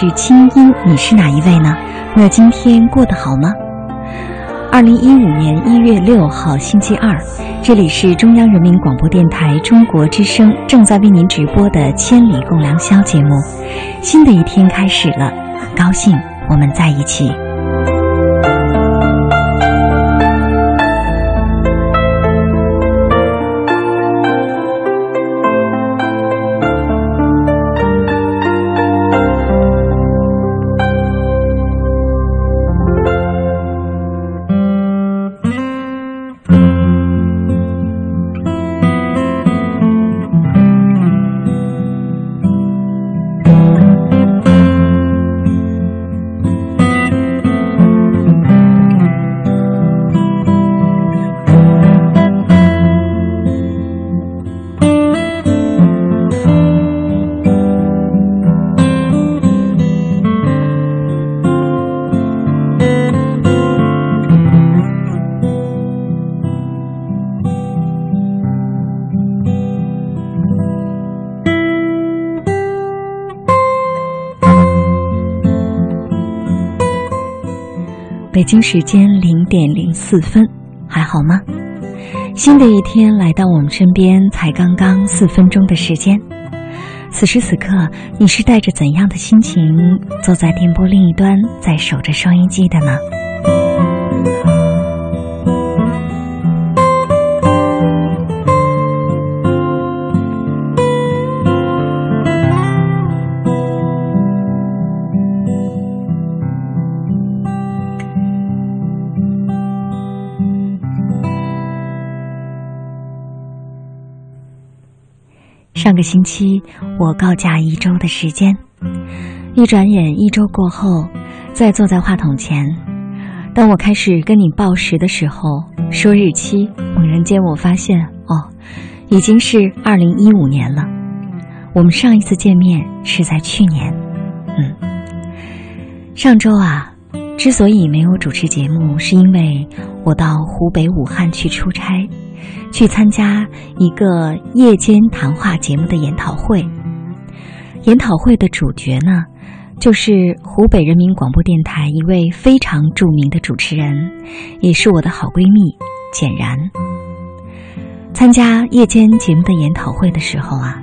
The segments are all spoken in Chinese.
是清音，你是哪一位呢？那今天过得好吗？二零一五年一月六号星期二，这里是中央人民广播电台中国之声正在为您直播的《千里共良宵》节目。新的一天开始了，很高兴我们在一起。北京时间零点零四分，还好吗？新的一天来到我们身边，才刚刚四分钟的时间。此时此刻，你是带着怎样的心情坐在电波另一端，在守着收音机的呢？个星期，我告假一周的时间，一转眼一周过后，再坐在话筒前，当我开始跟你报时的时候，说日期，猛然间我发现，哦，已经是二零一五年了。我们上一次见面是在去年，嗯，上周啊，之所以没有主持节目，是因为我到湖北武汉去出差。去参加一个夜间谈话节目的研讨会。研讨会的主角呢，就是湖北人民广播电台一位非常著名的主持人，也是我的好闺蜜简然。参加夜间节目的研讨会的时候啊，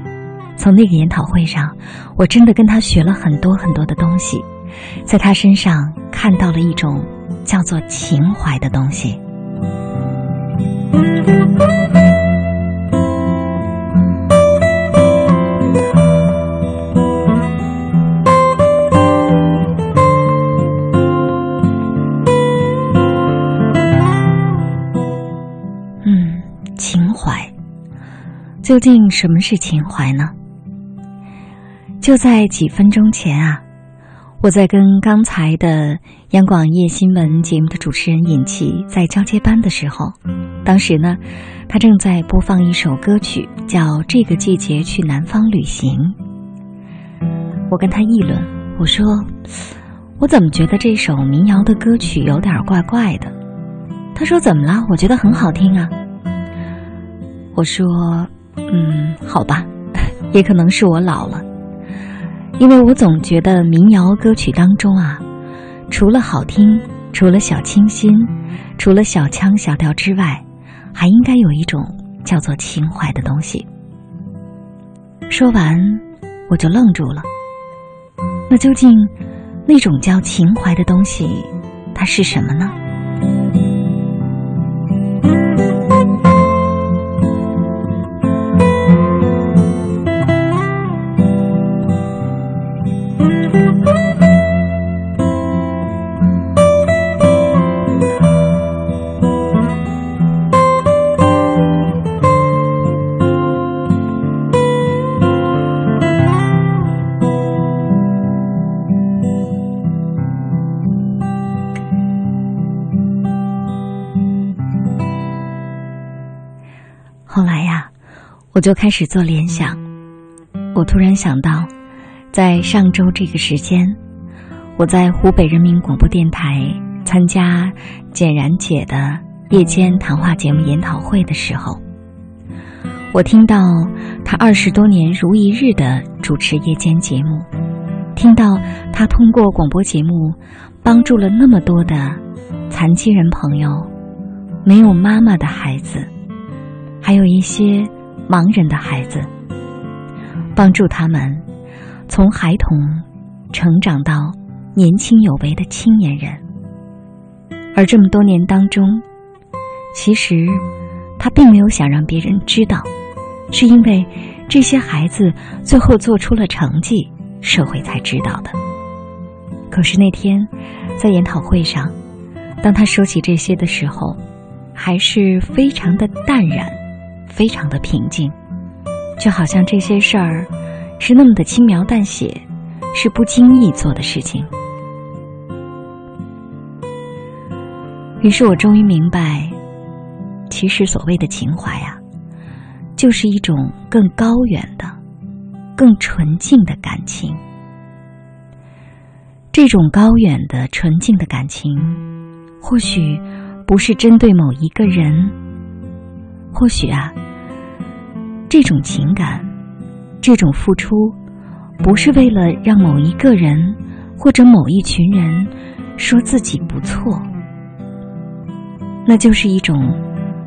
从那个研讨会上，我真的跟她学了很多很多的东西，在她身上看到了一种叫做情怀的东西。嗯，情怀，究竟什么是情怀呢？就在几分钟前啊，我在跟刚才的央广夜新闻节目的主持人尹奇在交接班的时候，当时呢，他正在播放一首歌曲，叫《这个季节去南方旅行》。我跟他议论，我说：“我怎么觉得这首民谣的歌曲有点怪怪的？”他说：“怎么了？我觉得很好听啊。”我说：“嗯，好吧，也可能是我老了。”因为我总觉得民谣歌曲当中啊，除了好听，除了小清新，除了小腔小调之外，还应该有一种叫做情怀的东西。说完，我就愣住了。那究竟那种叫情怀的东西，它是什么呢？我就开始做联想。我突然想到，在上周这个时间，我在湖北人民广播电台参加简然姐的夜间谈话节目研讨会的时候，我听到她二十多年如一日的主持夜间节目，听到她通过广播节目帮助了那么多的残疾人朋友、没有妈妈的孩子。还有一些盲人的孩子，帮助他们从孩童成长到年轻有为的青年人。而这么多年当中，其实他并没有想让别人知道，是因为这些孩子最后做出了成绩，社会才知道的。可是那天在研讨会上，当他说起这些的时候，还是非常的淡然。非常的平静，就好像这些事儿是那么的轻描淡写，是不经意做的事情。于是我终于明白，其实所谓的情怀啊，就是一种更高远的、更纯净的感情。这种高远的、纯净的感情，或许不是针对某一个人，或许啊。这种情感，这种付出，不是为了让某一个人或者某一群人说自己不错，那就是一种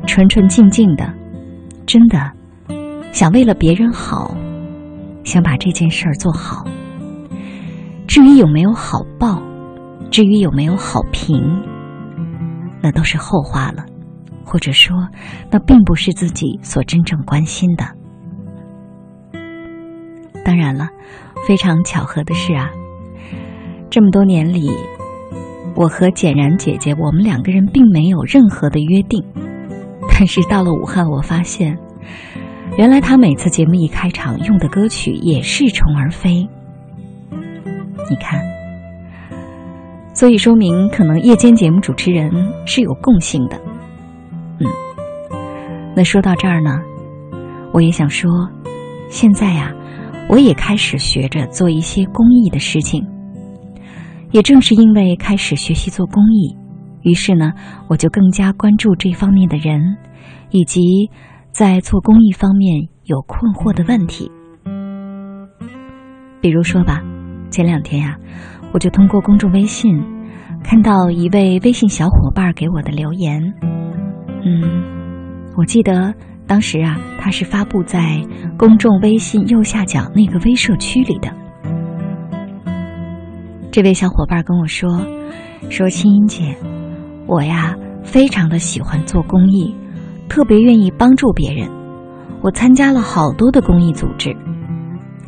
纯纯净净的，真的想为了别人好，想把这件事儿做好。至于有没有好报，至于有没有好评，那都是后话了。或者说，那并不是自己所真正关心的。当然了，非常巧合的是啊，这么多年里，我和简然姐姐，我们两个人并没有任何的约定。但是到了武汉，我发现，原来她每次节目一开场用的歌曲也是《虫儿飞》。你看，所以说明可能夜间节目主持人是有共性的。嗯那说到这儿呢，我也想说，现在呀，我也开始学着做一些公益的事情。也正是因为开始学习做公益，于是呢，我就更加关注这方面的人，以及在做公益方面有困惑的问题。比如说吧，前两天呀，我就通过公众微信看到一位微信小伙伴给我的留言，嗯。我记得当时啊，他是发布在公众微信右下角那个微社区里的。这位小伙伴跟我说：“说青音姐，我呀非常的喜欢做公益，特别愿意帮助别人。我参加了好多的公益组织，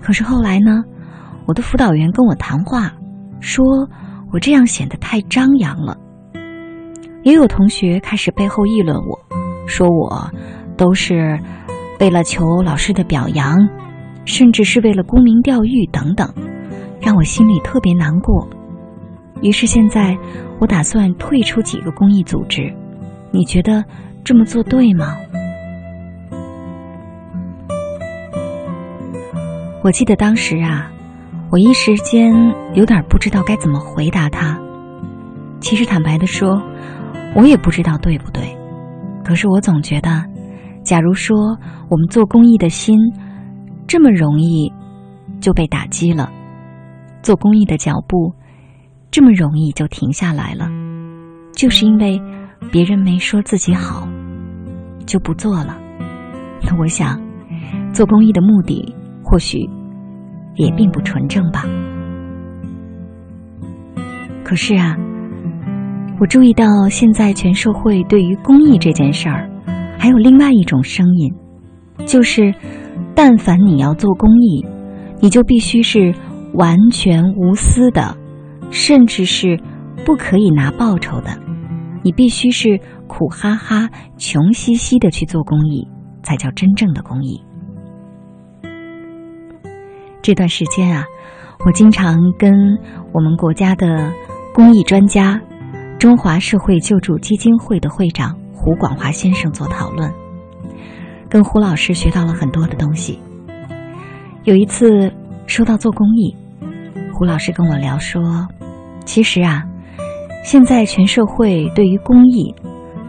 可是后来呢，我的辅导员跟我谈话，说我这样显得太张扬了。也有同学开始背后议论我。”说我都是为了求老师的表扬，甚至是为了沽名钓誉等等，让我心里特别难过。于是现在我打算退出几个公益组织，你觉得这么做对吗？我记得当时啊，我一时间有点不知道该怎么回答他。其实坦白的说，我也不知道对不对。可是我总觉得，假如说我们做公益的心这么容易就被打击了，做公益的脚步这么容易就停下来了，就是因为别人没说自己好，就不做了。那我想，做公益的目的或许也并不纯正吧。可是啊，我注意到现在全社会对于公益这件事儿，还有另外一种声音，就是，但凡你要做公益，你就必须是完全无私的，甚至是不可以拿报酬的，你必须是苦哈哈、穷兮兮的去做公益，才叫真正的公益。这段时间啊，我经常跟我们国家的公益专家、中华社会救助基金会的会长胡广华先生做讨论，跟胡老师学到了很多的东西。有一次说到做公益，胡老师跟我聊说，其实啊，现在全社会对于公益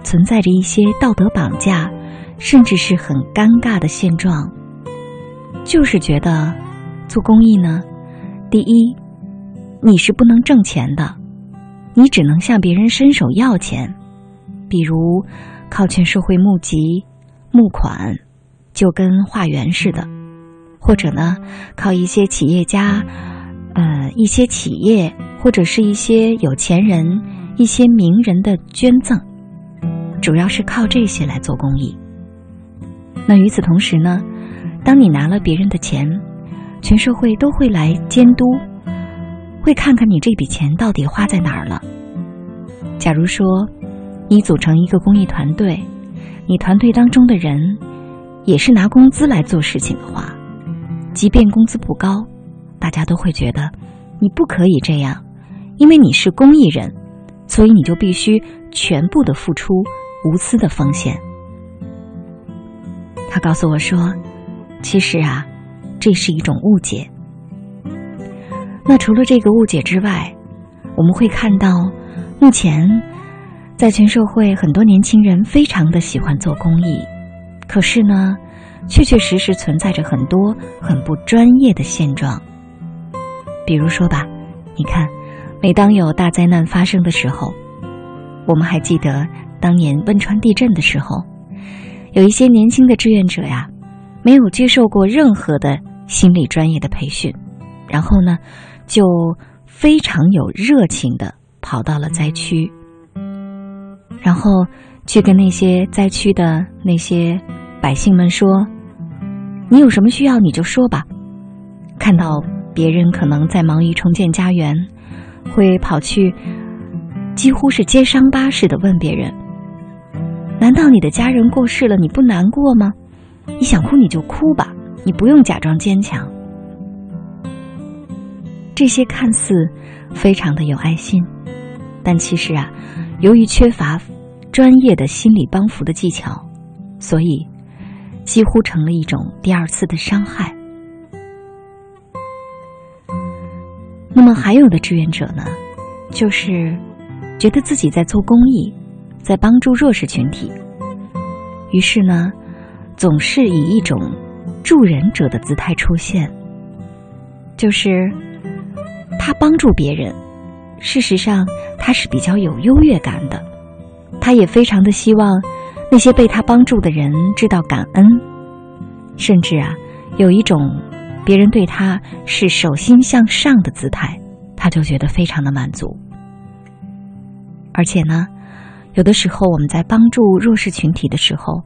存在着一些道德绑架，甚至是很尴尬的现状，就是觉得做公益呢，第一，你是不能挣钱的，你只能向别人伸手要钱，比如靠全社会募集募款，就跟化缘似的，或者呢，靠一些企业家，呃，一些企业或者是一些有钱人、一些名人的捐赠，主要是靠这些来做公益。那与此同时呢，当你拿了别人的钱，全社会都会来监督，会看看你这笔钱到底花在哪儿了。假如说你组成一个公益团队，你团队当中的人也是拿工资来做事情的话，即便工资不高，大家都会觉得你不可以这样，因为你是公益人，所以你就必须全部的付出，无私的奉献。他告诉我说，其实啊，这是一种误解。那除了这个误解之外，我们会看到，目前在全社会很多年轻人非常的喜欢做公益，可是呢，确确实实存在着很多很不专业的现状。比如说吧，你看，每当有大灾难发生的时候，我们还记得当年汶川地震的时候，有一些年轻的志愿者呀，没有接受过任何的心理专业的培训，然后呢，就非常有热情的跑到了灾区，然后去跟那些灾区的那些百姓们说：“你有什么需要你就说吧。”看到别人可能在忙于重建家园，会跑去几乎是揭伤疤似的问别人：“难道你的家人过世了你不难过吗？你想哭你就哭吧，你不用假装坚强。”这些看似非常的有爱心，但其实啊，由于缺乏专业的心理帮扶的技巧，所以几乎成了一种第二次的伤害。那么还有的志愿者呢，就是觉得自己在做公益，在帮助弱势群体，于是呢，总是以一种助人者的姿态出现，就是他帮助别人，事实上他是比较有优越感的，他也非常的希望那些被他帮助的人知道感恩，甚至啊，有一种。别人对他是手心向上的姿态，他就觉得非常的满足。而且呢，有的时候我们在帮助弱势群体的时候，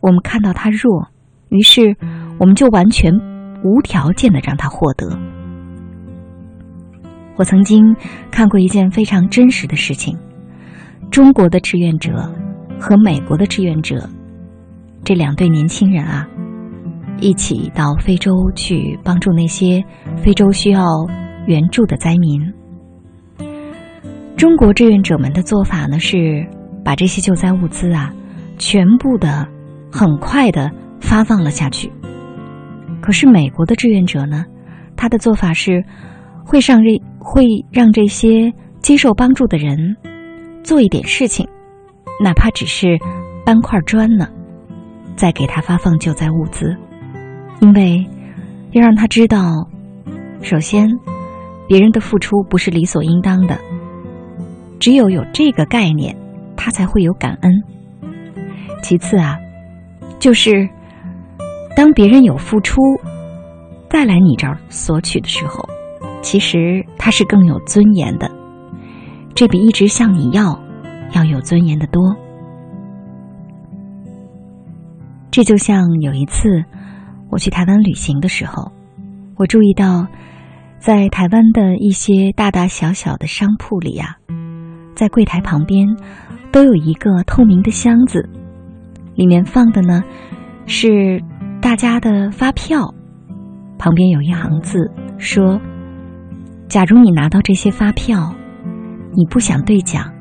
我们看到他弱，于是我们就完全无条件的让他获得。我曾经看过一件非常真实的事情：中国的志愿者和美国的志愿者这两对年轻人啊。一起到非洲去帮助那些非洲需要援助的灾民。中国志愿者们的做法呢是把这些救灾物资啊全部的很快的发放了下去。可是美国的志愿者呢，他的做法是会上任会让这些接受帮助的人做一点事情，哪怕只是搬块砖呢，再给他发放救灾物资。因为要让他知道，首先，别人的付出不是理所应当的，只有有这个概念，他才会有感恩。其次啊，就是当别人有付出，再来你这儿索取的时候，其实他是更有尊严的，这比一直向你要要有尊严的多。这就像有一次我去台湾旅行的时候，我注意到，在台湾的一些大大小小的商铺里呀、在柜台旁边都有一个透明的箱子，里面放的呢是大家的发票，旁边有一行字说：“假如你拿到这些发票，你不想兑奖，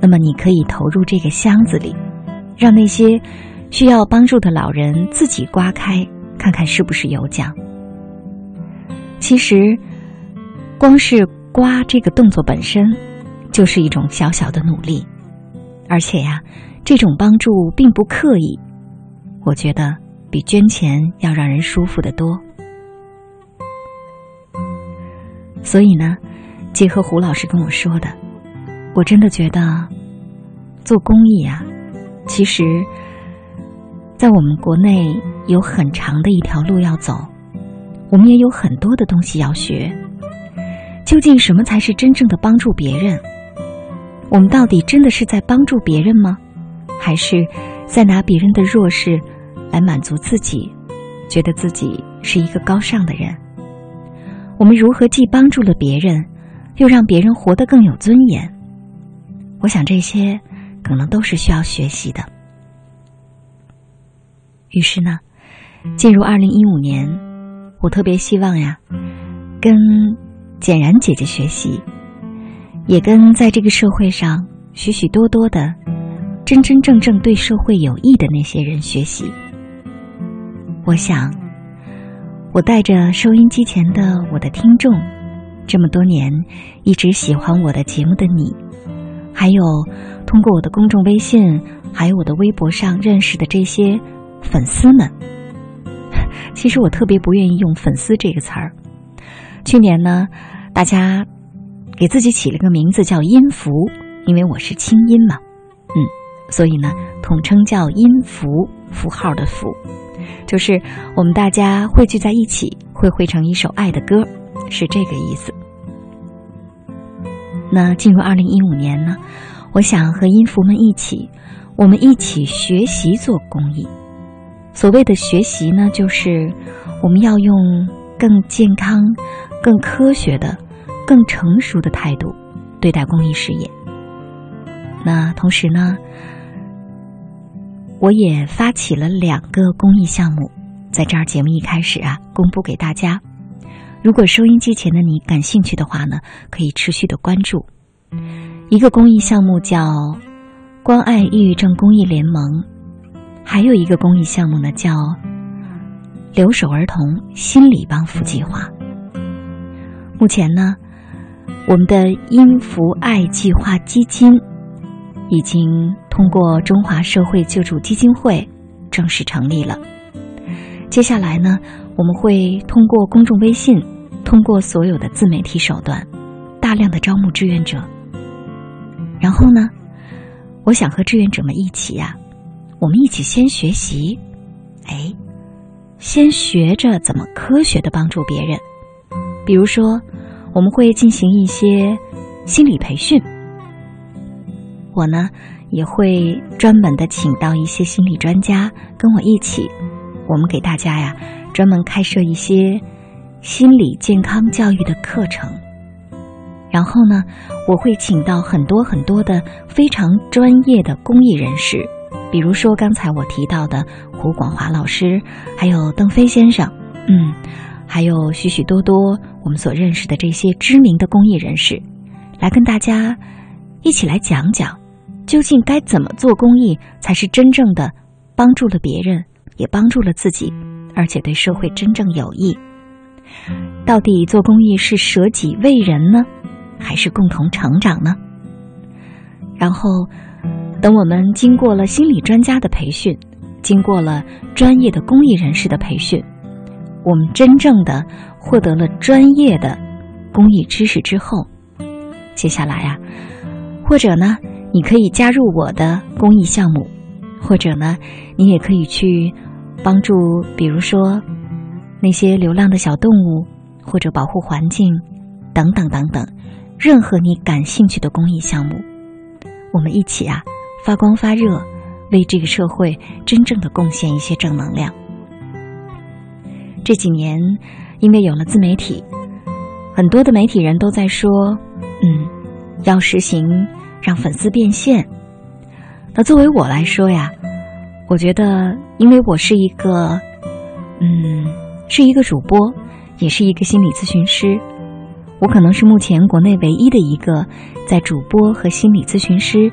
那么你可以投入这个箱子里，让那些需要帮助的老人自己刮开，看看是不是有奖。”其实，光是刮这个动作本身，就是一种小小的努力，而且呀，这种帮助并不刻意，我觉得比捐钱要让人舒服得多。所以呢，结合胡老师跟我说的，我真的觉得做公益啊，其实，在我们国内有很长的一条路要走，我们也有很多的东西要学。究竟什么才是真正的帮助别人？我们到底真的是在帮助别人吗？还是在拿别人的弱势来满足自己，觉得自己是一个高尚的人？我们如何既帮助了别人，又让别人活得更有尊严？我想这些可能都是需要学习的。于是呢，进入二零一五年，我特别希望呀，跟简然姐姐学习，也跟在这个社会上许许多多的真真正正对社会有益的那些人学习。我想，我带着收音机前的我的听众，这么多年一直喜欢我的节目的你，还有通过我的公众微信，还有我的微博上认识的这些粉丝们。其实我特别不愿意用“粉丝”这个词儿。去年呢，大家给自己起了个名字叫“音符”，因为我是清音嘛，嗯，所以呢，统称叫“音符”，符号的“符”，就是我们大家汇聚在一起，会汇成一首爱的歌，是这个意思。那进入二零一五年呢，我想和音符们一起，我们一起学习做公益。所谓的学习呢，就是我们要用更健康、更科学的、更成熟的态度对待公益事业。那同时呢，我也发起了两个公益项目，在这儿节目一开始啊，公布给大家。如果收音机前的你感兴趣的话呢，可以持续的关注。一个公益项目叫“关爱抑郁症公益联盟”。还有一个公益项目呢，叫“留守儿童心理帮扶计划”。目前呢，我们的音符爱计划基金已经通过中华社会救助基金会正式成立了。接下来呢，我们会通过公众微信，通过所有的自媒体手段，大量的招募志愿者。然后呢，我想和志愿者们一起呀、我们一起先学习，哎，先学着怎么科学的帮助别人。比如说，我们会进行一些心理培训，我呢也会专门的请到一些心理专家跟我一起，我们给大家呀专门开设一些心理健康教育的课程。然后呢，我会请到很多很多的非常专业的公益人士。比如说刚才我提到的胡广华老师，还有邓飞先生，嗯，还有许许多多我们所认识的这些知名的公益人士，来跟大家一起来讲讲，究竟该怎么做公益才是真正的帮助了别人，也帮助了自己，而且对社会真正有益。到底做公益是舍己为人呢，还是共同成长呢？然后。等我们经过了心理专家的培训，经过了专业的公益人士的培训，我们真正的获得了专业的公益知识之后，接下来啊，或者呢，你可以加入我的公益项目，或者呢，你也可以去帮助，比如说那些流浪的小动物，或者保护环境，等等等等，任何你感兴趣的公益项目，我们一起啊发光发热，为这个社会真正的贡献一些正能量。这几年，因为有了自媒体，很多的媒体人都在说，嗯，要实行让粉丝变现。那作为我来说呀，我觉得，因为我是一个，嗯，是一个主播，也是一个心理咨询师，我可能是目前国内唯一的一个在主播和心理咨询师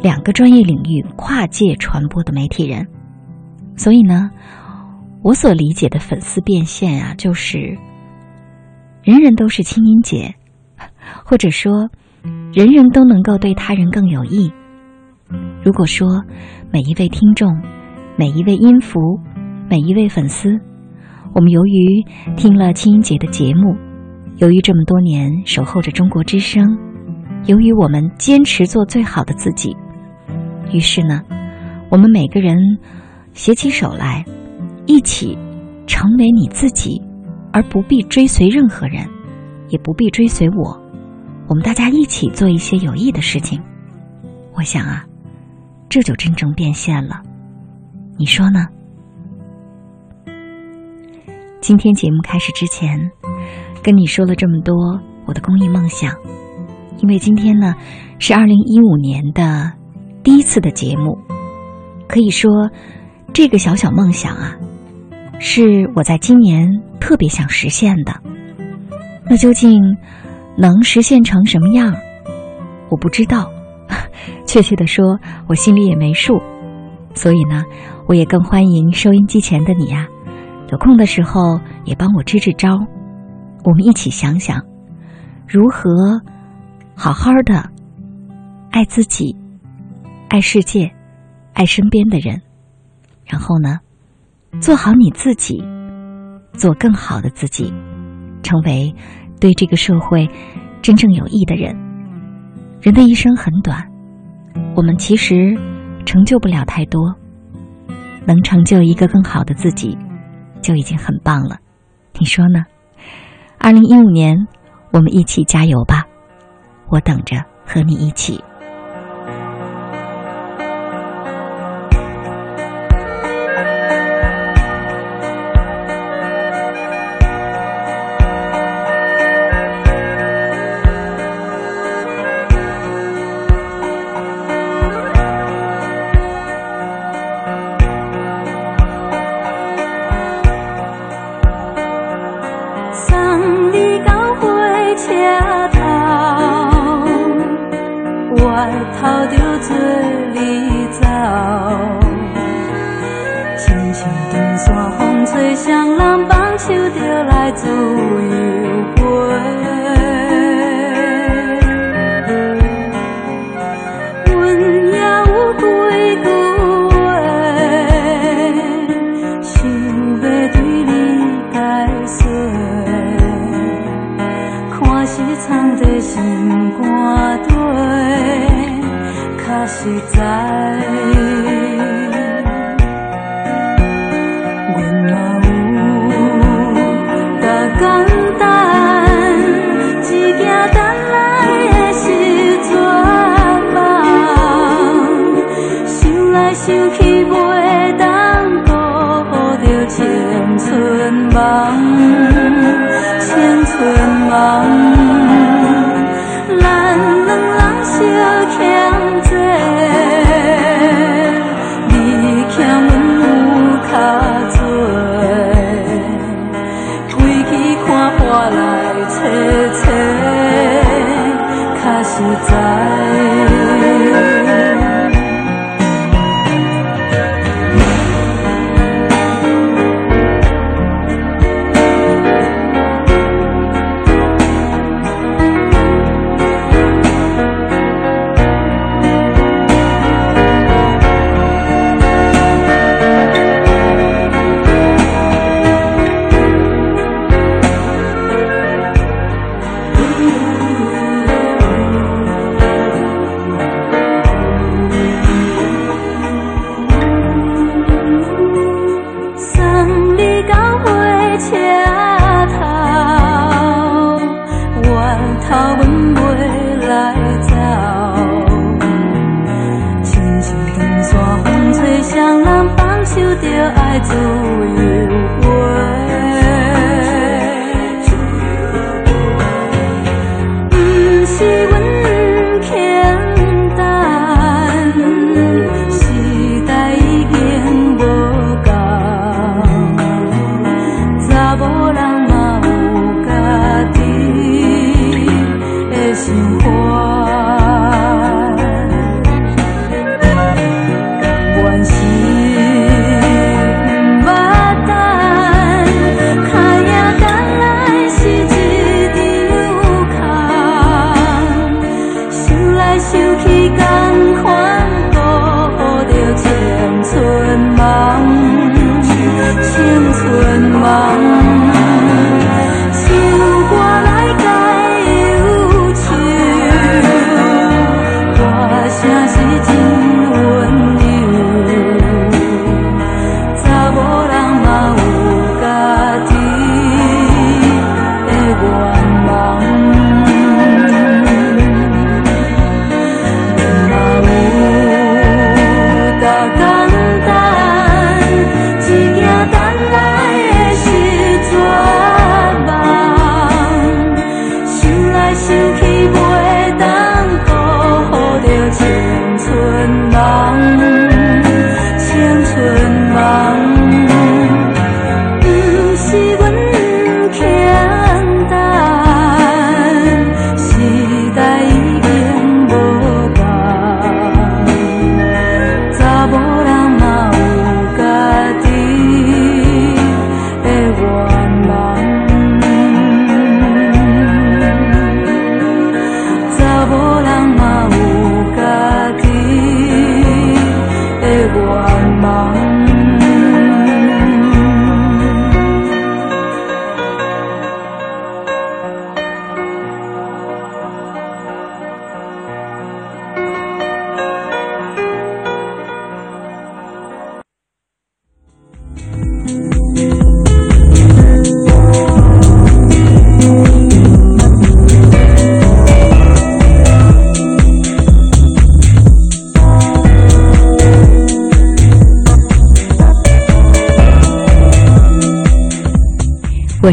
两个专业领域跨界传播的媒体人，所以呢。我所理解的粉丝变现啊，就是人人都是清音姐，或者说人人都能够对他人更有益。如果说每一位听众、每一位音符、每一位粉丝，我们由于听了清音姐的节目，由于这么多年守候着中国之声，由于我们坚持做最好的自己，于是呢，我们每个人携起手来。一起成为你自己，而不必追随任何人，也不必追随我。我们大家一起做一些有益的事情。我想啊，这就真正变现了。你说呢？今天节目开始之前，跟你说了这么多我的公益梦想，因为今天呢是二零一五年的第一次的节目，可以说这个小小梦想啊。是我在今年特别想实现的，那究竟能实现成什么样？我不知道，确切的说，我心里也没数。所以呢，我也更欢迎收音机前的你呀，有空的时候也帮我支支招，我们一起想想如何好好的爱自己、爱世界、爱身边的人，然后呢？做好你自己，做更好的自己，成为对这个社会真正有益的人。人的一生很短，我们其实成就不了太多，能成就一个更好的自己，就已经很棒了。你说呢？二零一五年，我们一起加油吧！我等着和你一起。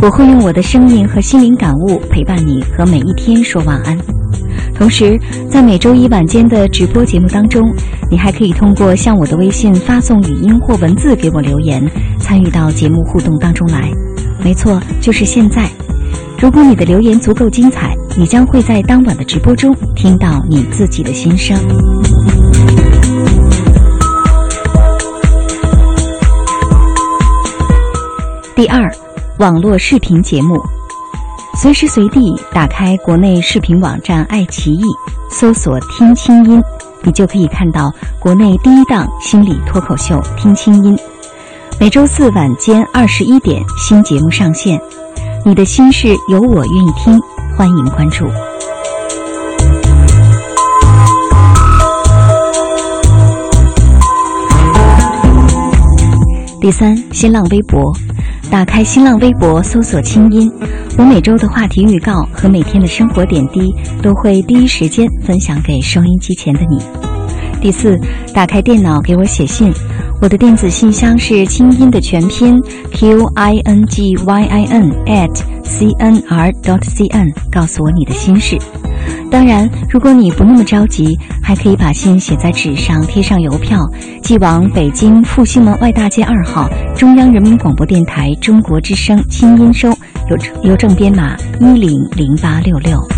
我会用我的声音和心灵感悟陪伴你和每一天说晚安。同时，在每周一晚间的直播节目当中，你还可以通过向我的微信发送语音或文字给我留言，参与到节目互动当中来。没错，就是现在。如果你的留言足够精彩，你将会在当晚的直播中听到你自己的心声。第二，网络视频节目，随时随地打开国内视频网站爱奇艺，搜索“听清音”，你就可以看到国内第一档心理脱口秀《听清音》。每周四晚间二十一点，新节目上线。你的心事有我愿意听，欢迎关注。第三，新浪微博。打开新浪微博，搜索“清音”，我每周的话题预告和每天的生活点滴都会第一时间分享给收音机前的你。第四，打开电脑给我写信，我的电子信箱是“清音”的全拼 q i n g y i n at c n r dot c n，告诉我你的心事。当然，如果你不那么着急，还可以把信写在纸上，贴上邮票，寄往北京复兴门外大街二号中央人民广播电台中国之声清音收，邮邮政编码一零零八六六。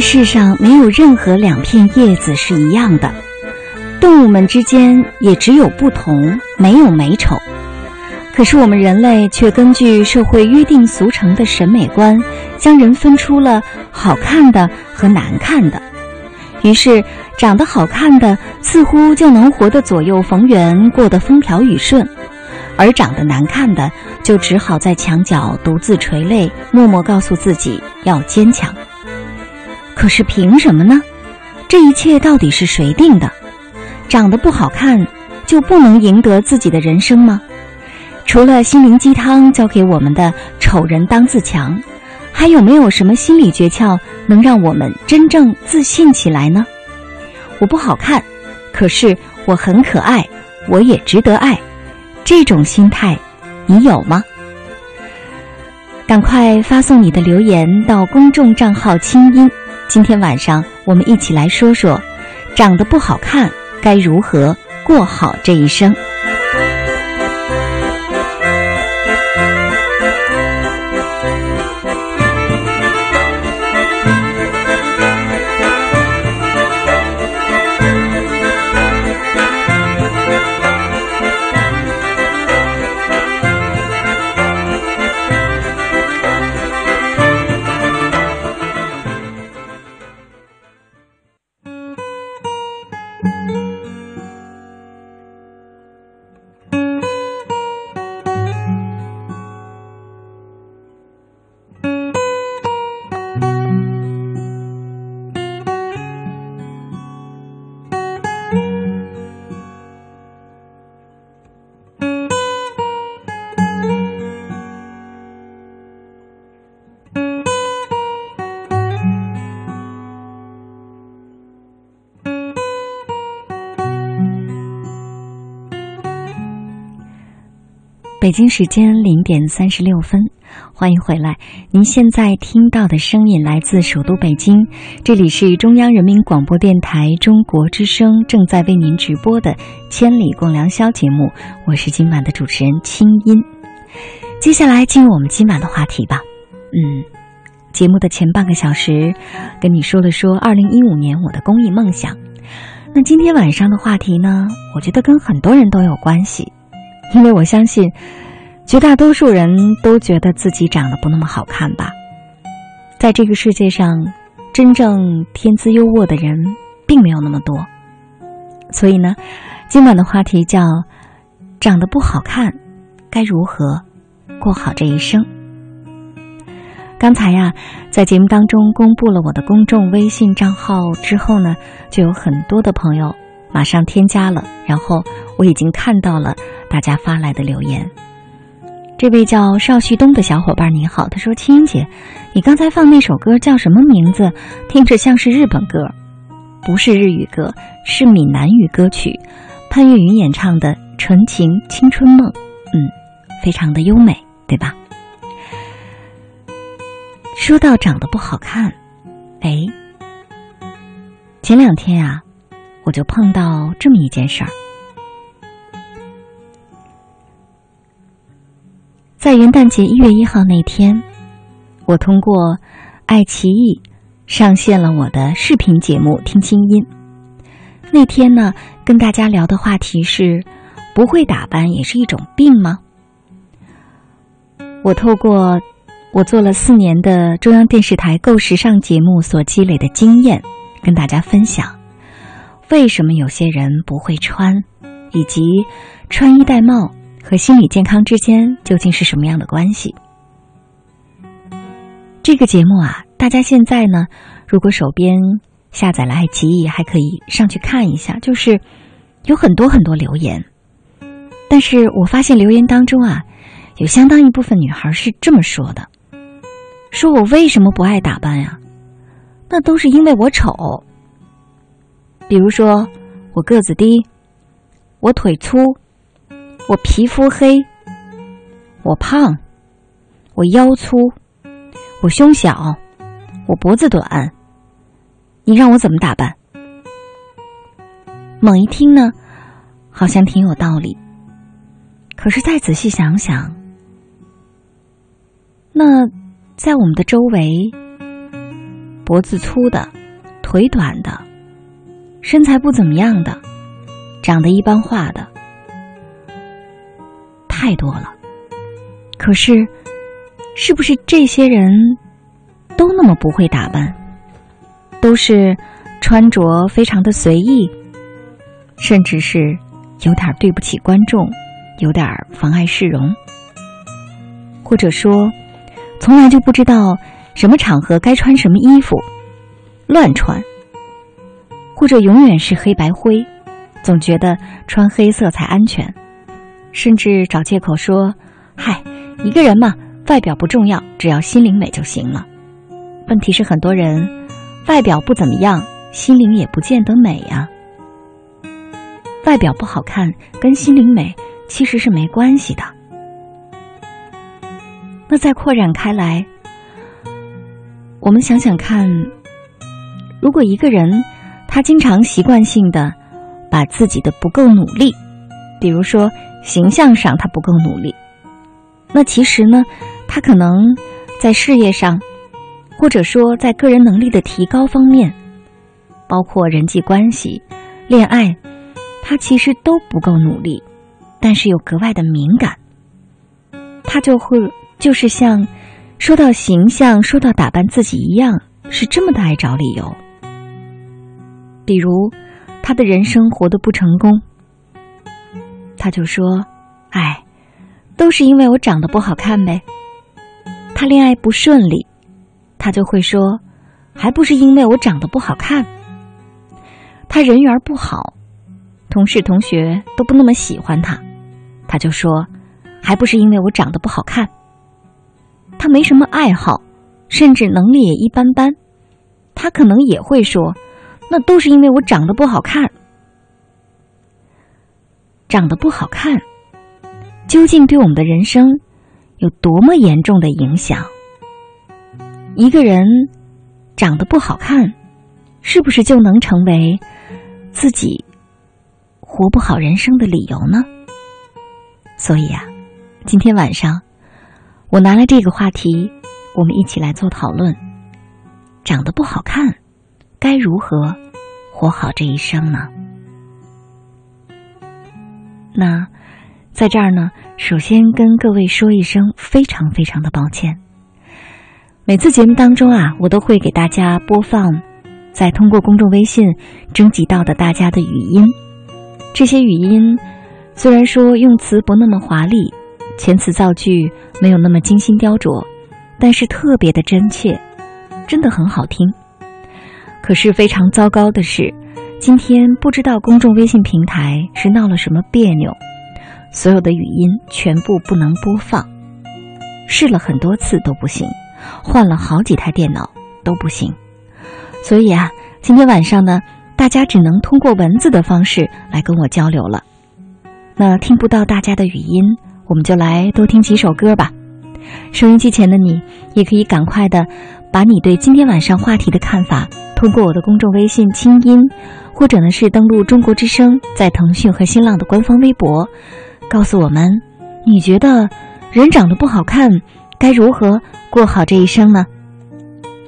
世上没有任何两片叶子是一样的，动物们之间也只有不同，没有美丑。可是我们人类却根据社会约定俗成的审美观，将人分出了好看的和难看的。于是，长得好看的似乎就能活得左右逢源，过得风调雨顺；而长得难看的，就只好在墙角独自垂泪，默默告诉自己要坚强。可是凭什么呢？这一切到底是谁定的？长得不好看就不能赢得自己的人生吗？除了心灵鸡汤教给我们的“丑人当自强”，还有没有什么心理诀窍能让我们真正自信起来呢？我不好看，可是我很可爱，我也值得爱。这种心态，你有吗？赶快发送你的留言到公众账号“清音”。今天晚上，我们一起来说说，长得不好看该如何过好这一生。北京时间零点三十六分，欢迎回来。您现在听到的声音来自首都北京，这里是中央人民广播电台中国之声正在为您直播的《千里共良宵》节目，我是今晚的主持人清音。接下来进入我们今晚的话题吧。嗯，节目的前半个小时跟你说了说二零一五年我的公益梦想。那今天晚上的话题呢，我觉得跟很多人都有关系。因为我相信，绝大多数人都觉得自己长得不那么好看吧。在这个世界上，真正天资优渥的人并没有那么多。所以呢，今晚的话题叫“长得不好看，该如何过好这一生”。刚才呀，在节目当中公布了我的公众微信账号之后呢，就有很多的朋友马上添加了，然后我已经看到了。大家发来的留言，这位叫邵旭东的小伙伴你好，他说：“青音姐，你刚才放那首歌叫什么名字？听着像是日本歌，不是日语歌，是闽南语歌曲，潘越云演唱的《纯情青春梦》，嗯，非常的优美，对吧？”说到长得不好看，哎，前两天啊，我就碰到这么一件事儿。在元旦节一月一号那天，我通过爱奇艺上线了我的视频节目《听清音》。那天呢，跟大家聊的话题是：不会打扮也是一种病吗？我透过我做了四年的中央电视台够时尚节目所积累的经验，跟大家分享为什么有些人不会穿，以及穿衣戴帽。和心理健康之间究竟是什么样的关系？这个节目啊，大家现在呢，如果手边下载了爱奇艺，还可以上去看一下。就是有很多很多留言，但是我发现留言当中啊，有相当一部分女孩是这么说的：“说我为什么不爱打扮呀？那都是因为我丑。比如说我个子低，我腿粗。”我皮肤黑，我胖，我腰粗，我胸小，我脖子短，你让我怎么打扮？猛一听呢，好像挺有道理。可是再仔细想想，那在我们的周围，脖子粗的、腿短的、身材不怎么样的、长得一般化的。太多了，可是，是不是这些人都那么不会打扮，都是穿着非常的随意，甚至是有点对不起观众，有点妨碍市容，或者说，从来就不知道什么场合该穿什么衣服，乱穿，或者永远是黑白灰，总觉得穿黑色才安全。甚至找借口说：“嗨，一个人嘛，外表不重要，只要心灵美就行了。”问题是，很多人外表不怎么样，心灵也不见得美呀。外表不好看跟心灵美其实是没关系的。那再扩展开来，我们想想看，如果一个人他经常习惯性的把自己的不够努力，比如说。形象上他不够努力，那其实呢，他可能在事业上，或者说在个人能力的提高方面，包括人际关系、恋爱，他其实都不够努力，但是又格外的敏感，他就会就是像说到形象、说到打扮自己一样，是这么的爱找理由，比如他的人生活得不成功。他就说：“哎，都是因为我长得不好看呗。”他恋爱不顺利，他就会说：“还不是因为我长得不好看。”他人缘不好，同事同学都不那么喜欢他，他就说：“还不是因为我长得不好看。”他没什么爱好，甚至能力也一般般，他可能也会说：“那都是因为我长得不好看。”长得不好看，究竟对我们的人生有多么严重的影响？一个人长得不好看，是不是就能成为自己活不好人生的理由呢？所以啊，今天晚上我拿了这个话题，我们一起来做讨论：长得不好看，该如何活好这一生呢？那在这儿呢，首先跟各位说一声非常非常的抱歉。每次节目当中啊，我都会给大家播放，在通过公众微信征集到的大家的语音。这些语音虽然说用词不那么华丽，遣词造句没有那么精心雕琢，但是特别的真切，真的很好听。可是非常糟糕的是。今天不知道公众微信平台是闹了什么别扭，所有的语音全部不能播放，试了很多次都不行，换了好几台电脑都不行，所以啊，今天晚上呢，大家只能通过文字的方式来跟我交流了。那听不到大家的语音，我们就来多听几首歌吧。收音机前的你，也可以赶快的把你对今天晚上话题的看法，通过我的公众微信“清音”。或者呢，是登录中国之声，在腾讯和新浪的官方微博，告诉我们，你觉得人长得不好看，该如何过好这一生呢？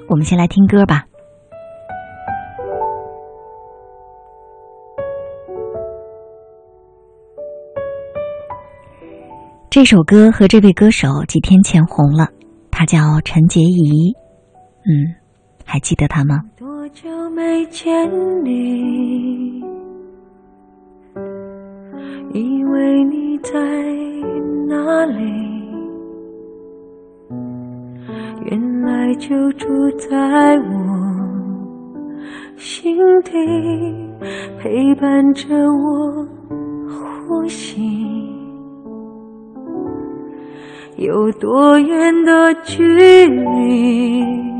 我们先来听歌吧。这首歌和这位歌手几天前红了，他叫陈洁仪，嗯，还记得他吗？多久没见你，以为你在哪里？原来就住在我心底，陪伴着我呼吸。有多远的距离？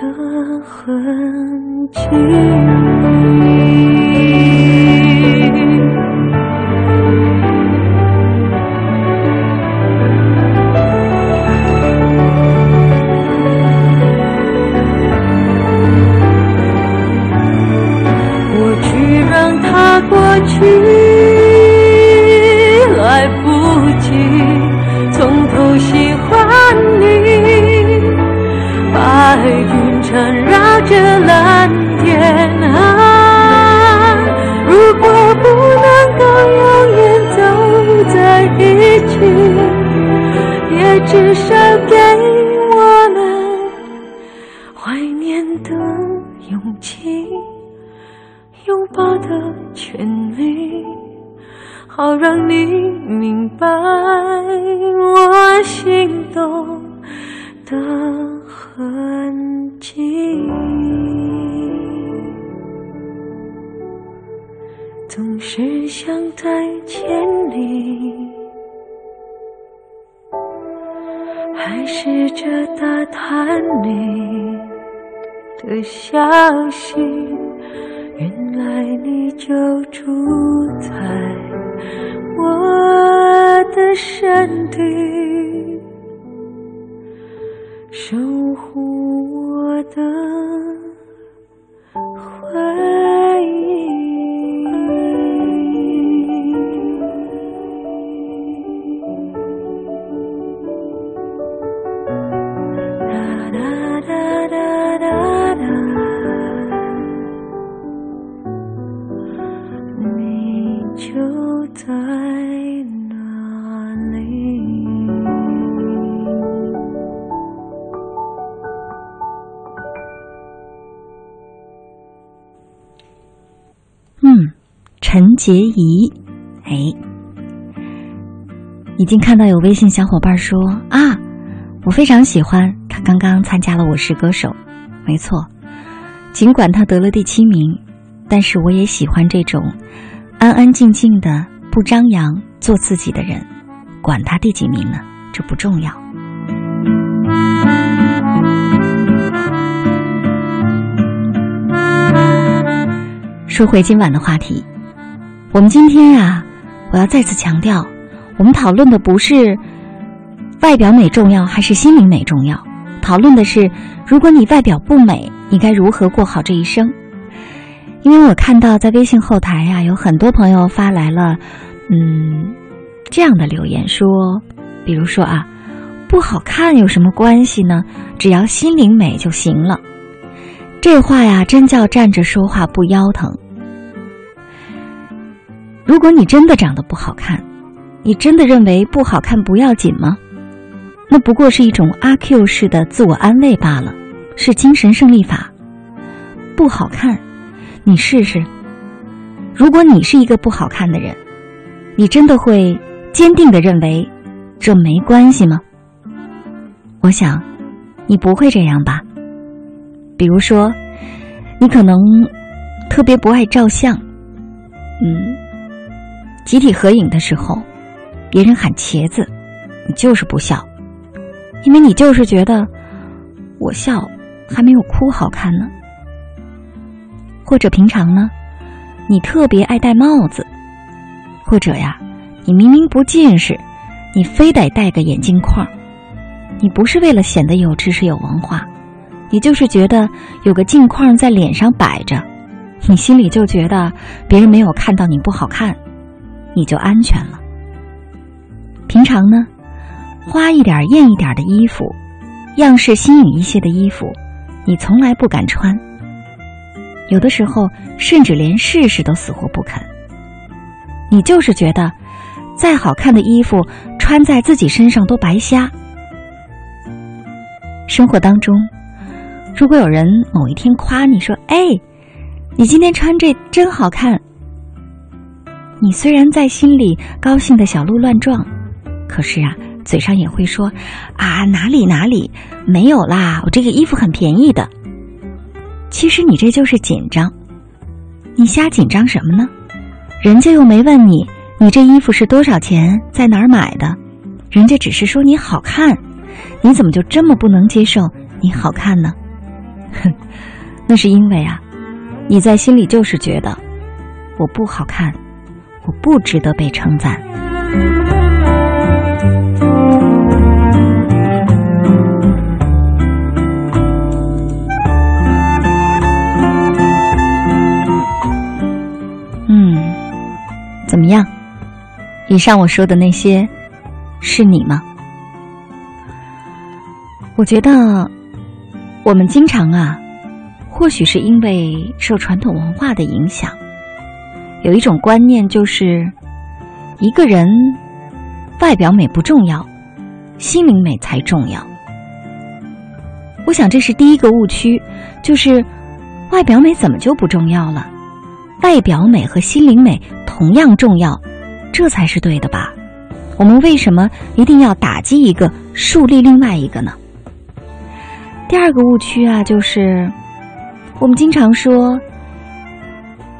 的痕迹。陈洁仪，哎，已经看到有微信小伙伴说啊，我非常喜欢他刚刚参加了《我是歌手》，没错，尽管他得了第七名，但是我也喜欢这种安安静静的、不张扬、做自己的人，管他第几名呢，这不重要。说回今晚的话题，我们今天呀，我要再次强调，我们讨论的不是外表美重要还是心灵美重要，讨论的是，如果你外表不美，你该如何过好这一生？因为我看到在微信后台呀，有很多朋友发来了，嗯，这样的留言说，比如说啊，不好看有什么关系呢？只要心灵美就行了。这话呀，真叫站着说话不腰疼。如果你真的长得不好看，你真的认为不好看不要紧吗？那不过是一种阿 Q 式的自我安慰罢了，是精神胜利法。不好看，你试试。如果你是一个不好看的人，你真的会坚定的认为这没关系吗？我想，你不会这样吧。比如说，你可能特别不爱照相，嗯，集体合影的时候，别人喊茄子，你就是不笑，因为你就是觉得我笑还没有哭好看呢。或者平常呢，你特别爱戴帽子，或者呀，你明明不近视，你非得戴个眼镜框，你不是为了显得有知识有文化。你就是觉得有个镜框在脸上摆着，你心里就觉得别人没有看到你不好看，你就安全了。平常呢，花一点艳一点的衣服，样式新颖一些的衣服，你从来不敢穿。有的时候甚至连试试都死活不肯。你就是觉得，再好看的衣服穿在自己身上都白瞎。生活当中。如果有人某一天夸你说：“哎，你今天穿这真好看。”你虽然在心里高兴的小鹿乱撞，可是啊，嘴上也会说：“啊，哪里哪里没有啦，我这个衣服很便宜的。”其实你这就是紧张，你瞎紧张什么呢？人家又没问你，你这衣服是多少钱，在哪儿买的？人家只是说你好看，你怎么就这么不能接受你好看呢？哼，那是因为啊，你在心里就是觉得我不好看，我不值得被称赞。嗯，怎么样？以上我说的那些，是你吗？我觉得。我们经常啊，或许是因为受传统文化的影响，有一种观念就是，一个人外表美不重要，心灵美才重要。我想这是第一个误区，就是外表美怎么就不重要了？外表美和心灵美同样重要，这才是对的吧？我们为什么一定要打击一个，树立另外一个呢？第二个误区啊，就是我们经常说，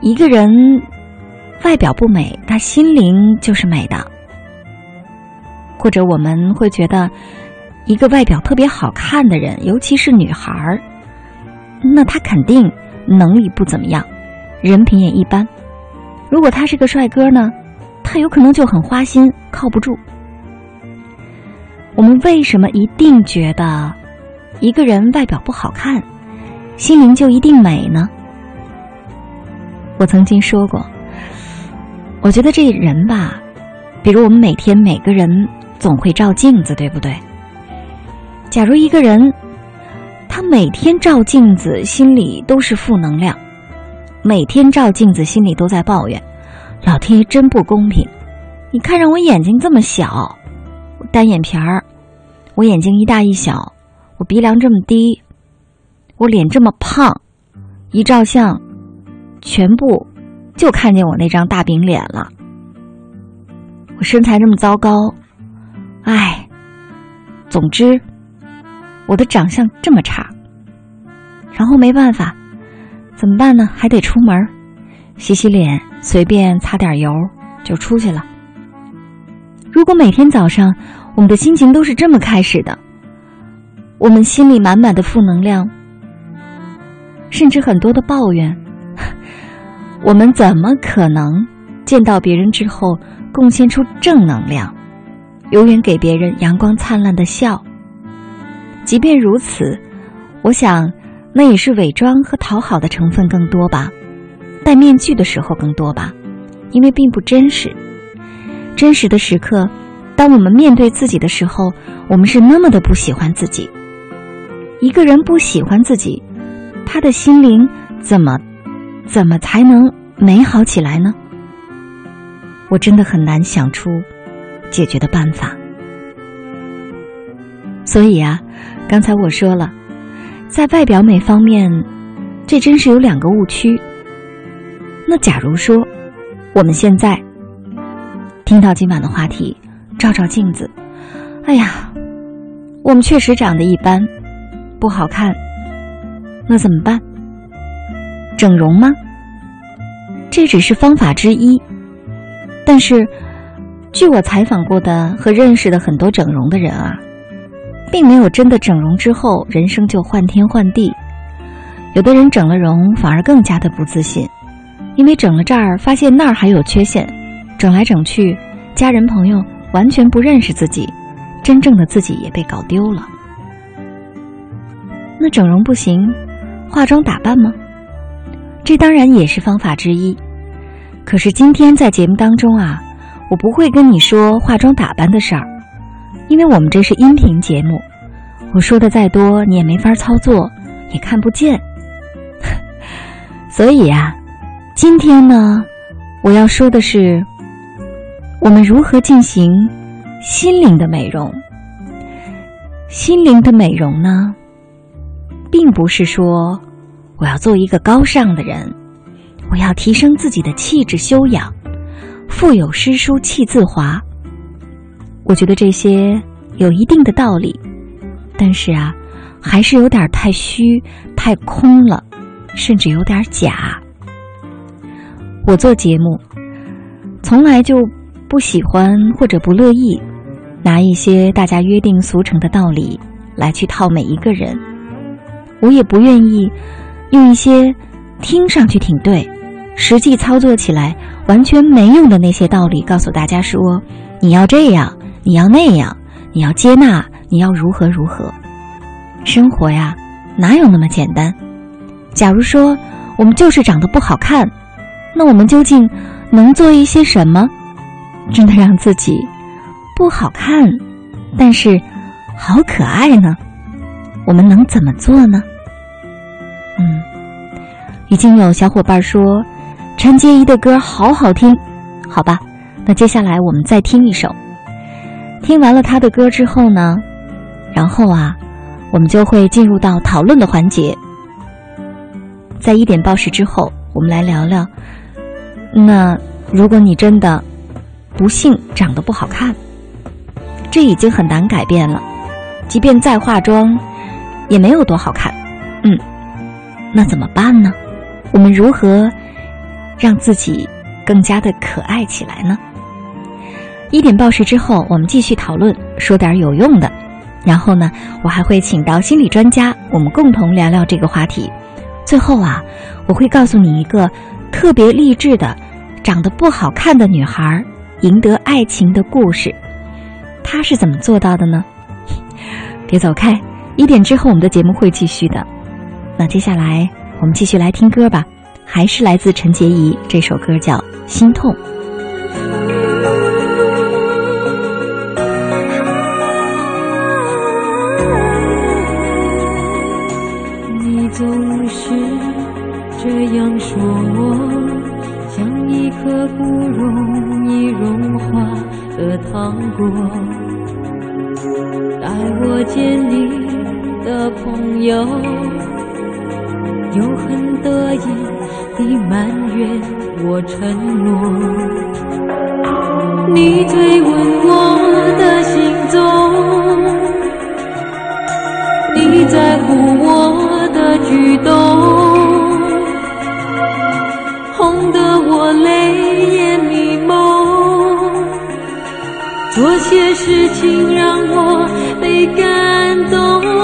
一个人外表不美，他心灵就是美的；或者我们会觉得，一个外表特别好看的人，尤其是女孩儿，那他肯定能力不怎么样，人品也一般。如果他是个帅哥呢，他有可能就很花心，靠不住。我们为什么一定觉得？一个人外表不好看，心灵就一定美呢？我曾经说过，我觉得这人吧，比如我们每天每个人总会照镜子，对不对？假如一个人他每天照镜子，心里都是负能量，每天照镜子，心里都在抱怨，老天爷真不公平！你看上我眼睛这么小，单眼皮儿，我眼睛一大一小。我鼻梁这么低，我脸这么胖，一照相，全部就看见我那张大饼脸了。我身材这么糟糕，唉，总之，我的长相这么差。然后没办法，怎么办呢？还得出门，洗洗脸，随便擦点油就出去了。如果每天早上我们的心情都是这么开始的，我们心里满满的负能量，甚至很多的抱怨，我们怎么可能见到别人之后贡献出正能量，永远给别人阳光灿烂的笑？即便如此，我想。那也是伪装和讨好的成分更多吧，戴面具的时候更多吧，因为并不真实。真实的时刻，当我们面对自己的时候，我们是那么的不喜欢自己。一个人不喜欢自己，他的心灵怎么怎么才能美好起来呢？我真的很难想出解决的办法。所以啊，刚才我说了。在外表美方面，这真是有两个误区。那假如说，我们现在听到今晚的话题，照照镜子，哎呀，我们确实长得一般，不好看，那怎么办？整容吗？这只是方法之一。但是，据我采访过的和认识的很多整容的人啊。并没有真的整容之后人生就换天换地，有的人整了容反而更加的不自信，因为整了这儿发现那儿还有缺陷，整来整去，家人朋友完全不认识自己，真正的自己也被搞丢了。那整容不行，化妆打扮吗？这当然也是方法之一，可是今天在节目当中啊，我不会跟你说化妆打扮的事儿。因为我们这是音频节目，我说的再多你也没法操作，也看不见。所以呀，今天呢，我要说的是，我们如何进行心灵的美容。心灵的美容呢，并不是说我要做一个高尚的人，我要提升自己的气质修养，腹有诗书气自华。我觉得这些有一定的道理，但是啊，还是有点太虚、太空了，甚至有点假。我做节目，从来就不喜欢或者不乐意拿一些大家约定俗成的道理来去套每一个人。我也不愿意用一些听上去挺对，实际操作起来完全没用的那些道理告诉大家说你要这样。你要那样，你要接纳，你要如何如何？生活呀，哪有那么简单？假如说我们就是长得不好看，那我们究竟能做一些什么，真的让自己不好看，但是好可爱呢？我们能怎么做呢？嗯，已经有小伙伴说陈洁仪的歌好好听，好吧，那接下来我们再听一首。听完了他的歌之后呢，然后啊，我们就会进入到讨论的环节。在一点报时之后，我们来聊聊。那如果你真的不幸长得不好看，这已经很难改变了。即便再化妆，也没有多好看。嗯，那怎么办呢？我们如何让自己更加的可爱起来呢？一点报时之后，我们继续讨论，说点有用的。然后呢，我还会请到心理专家，我们共同聊聊这个话题。最后啊，我会告诉你一个特别励志的、长得不好看的女孩赢得爱情的故事。她是怎么做到的呢？别走开，一点之后我们的节目会继续的。那接下来我们继续来听歌吧，还是来自陈洁仪，这首歌叫《心痛》。你总是这样说我像一颗不容易融化的糖果，带我见你的朋友，又很得意地埋怨我承诺。你追问我的行踪，你在乎我的举动，哄得我泪眼迷蒙，做些事情让我被感动。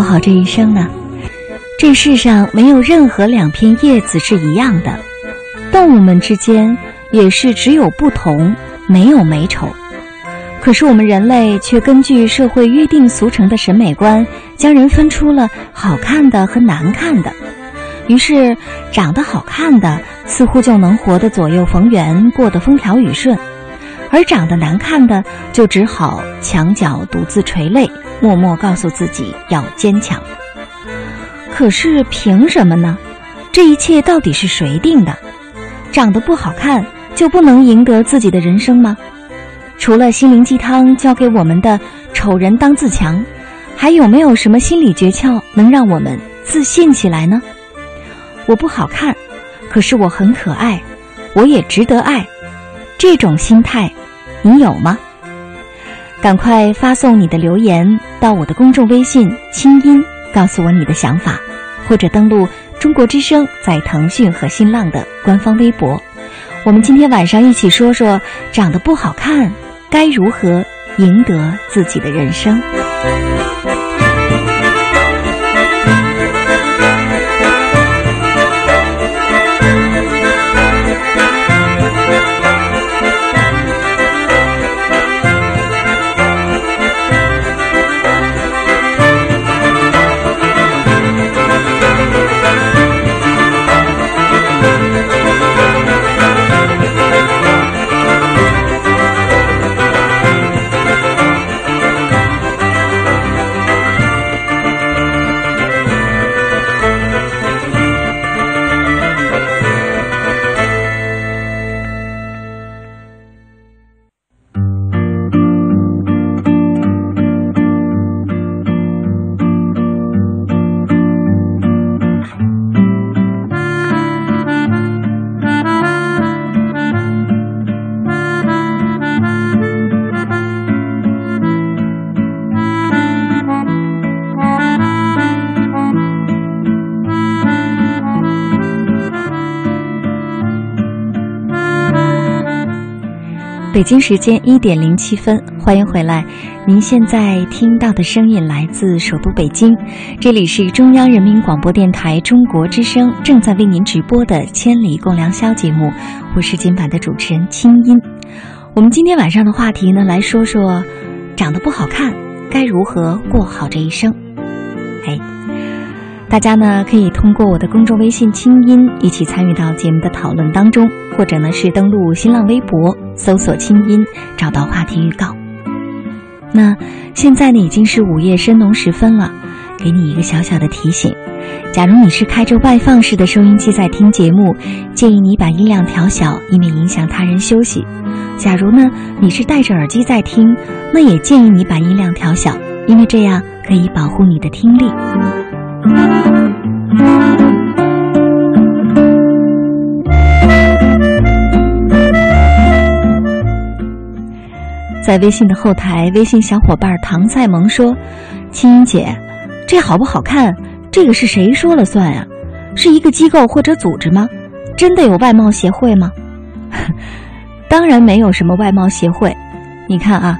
过好这一生呢？这世上没有任何两片叶子是一样的，动物们之间也是只有不同，没有美丑。可是我们人类却根据社会约定俗成的审美观，将人分出了好看的和难看的。于是，长得好看的似乎就能活得左右逢源，过得风调雨顺。而长得难看的，就只好墙角独自垂泪，默默告诉自己要坚强。可是凭什么呢？这一切到底是谁定的？长得不好看就不能赢得自己的人生吗？除了心灵鸡汤教给我们的“丑人当自强”，还有没有什么心理诀窍能让我们自信起来呢？我不好看，可是我很可爱，我也值得爱。这种心态。你有吗？赶快发送你的留言到我的公众微信“清音”，告诉我你的想法，或者登录中国之声在腾讯和新浪的官方微博。我们今天晚上一起说说，长得不好看该如何赢得自己的人生。北京时间一点零七分，欢迎回来。您现在听到的声音来自首都北京，这里是中央人民广播电台中国之声正在为您直播的《千里共良宵》节目，我是今晚的主持人清音。我们今天晚上的话题呢，来说说长得不好看该如何过好这一生。哎。大家呢可以通过我的公众微信“清音”一起参与到节目的讨论当中，或者呢是登录新浪微博搜索“清音”，找到话题预告。那现在呢已经是午夜深浓时分了，给你一个小小的提醒：假如你是开着外放式的收音机在听节目，建议你把音量调小，以免影响他人休息；假如呢你是戴着耳机在听，那也建议你把音量调小，因为这样可以保护你的听力。在微信的后台，微信小伙伴唐赛萌说：“青音姐，这好不好看？这个是谁说了算呀？是一个机构或者组织吗？真的有外貌协会吗？当然没有什么外貌协会。你看啊，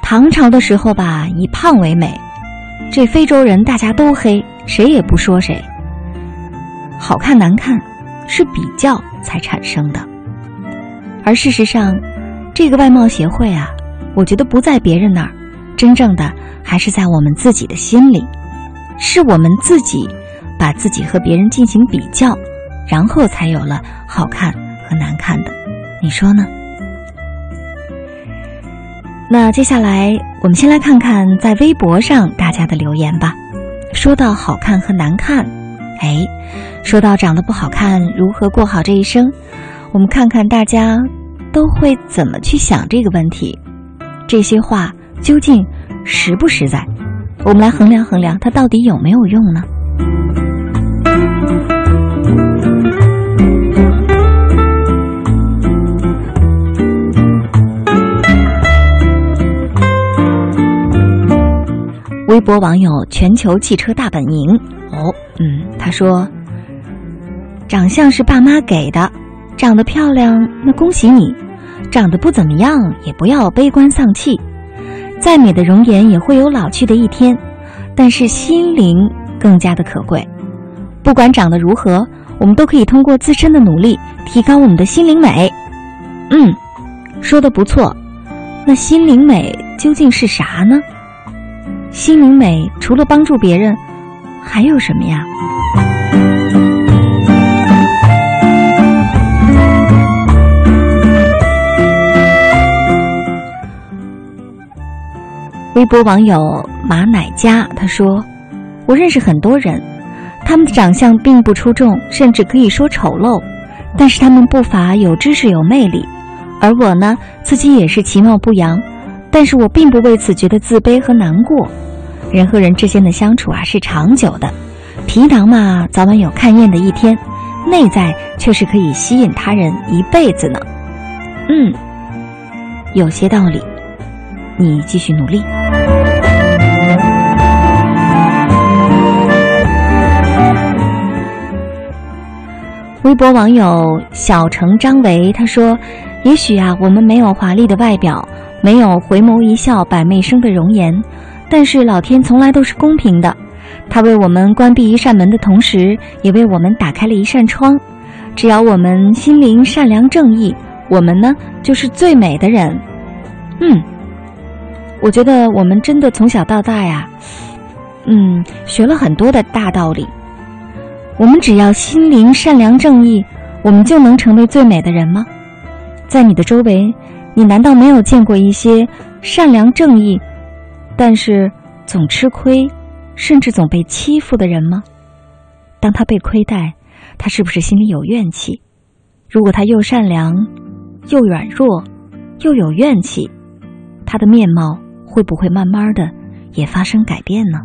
唐朝的时候吧，以胖为美。”这非洲人大家都黑，谁也不说谁。好看难看，是比较才产生的。而事实上，这个外貌协会啊，我觉得不在别人那儿，真正的还是在我们自己的心里。是我们自己把自己和别人进行比较，然后才有了好看和难看的。你说呢？那接下来，我们先来看看在微博上大家的留言吧。说到好看和难看，哎，说到长得不好看如何过好这一生，我们看看大家都会怎么去想这个问题。这些话究竟实不实在？我们来衡量衡量，它到底有没有用呢？微博网友全球汽车大本营哦，嗯，他说：“长相是爸妈给的，长得漂亮那恭喜你，长得不怎么样也不要悲观丧气。再美的容颜也会有老去的一天，但是心灵更加的可贵。不管长得如何，我们都可以通过自身的努力提高我们的心灵美。”嗯，说的不错，那心灵美究竟是啥呢？心灵美除了帮助别人，还有什么呀？微博网友马乃佳他说：“我认识很多人，他们的长相并不出众，甚至可以说丑陋，但是他们不乏有知识、有魅力。而我呢，自己也是其貌不扬。”但是我并不为此觉得自卑和难过。人和人之间的相处啊是长久的，皮囊嘛早晚有看厌的一天，内在却是可以吸引他人一辈子呢。嗯，有些道理，你继续努力。微博网友小城张维他说：“也许啊，我们没有华丽的外表。”没有回眸一笑百媚生的容颜，但是老天从来都是公平的，他为我们关闭一扇门的同时，也为我们打开了一扇窗。只要我们心灵善良正义，我们呢就是最美的人。嗯，我觉得我们真的从小到大呀，嗯，学了很多的大道理。我们只要心灵善良正义，我们就能成为最美的人吗？在你的周围。你难道没有见过一些善良正义，但是总吃亏，甚至总被欺负的人吗？当他被亏待，他是不是心里有怨气？如果他又善良，又软弱，又有怨气，他的面貌会不会慢慢的也发生改变呢？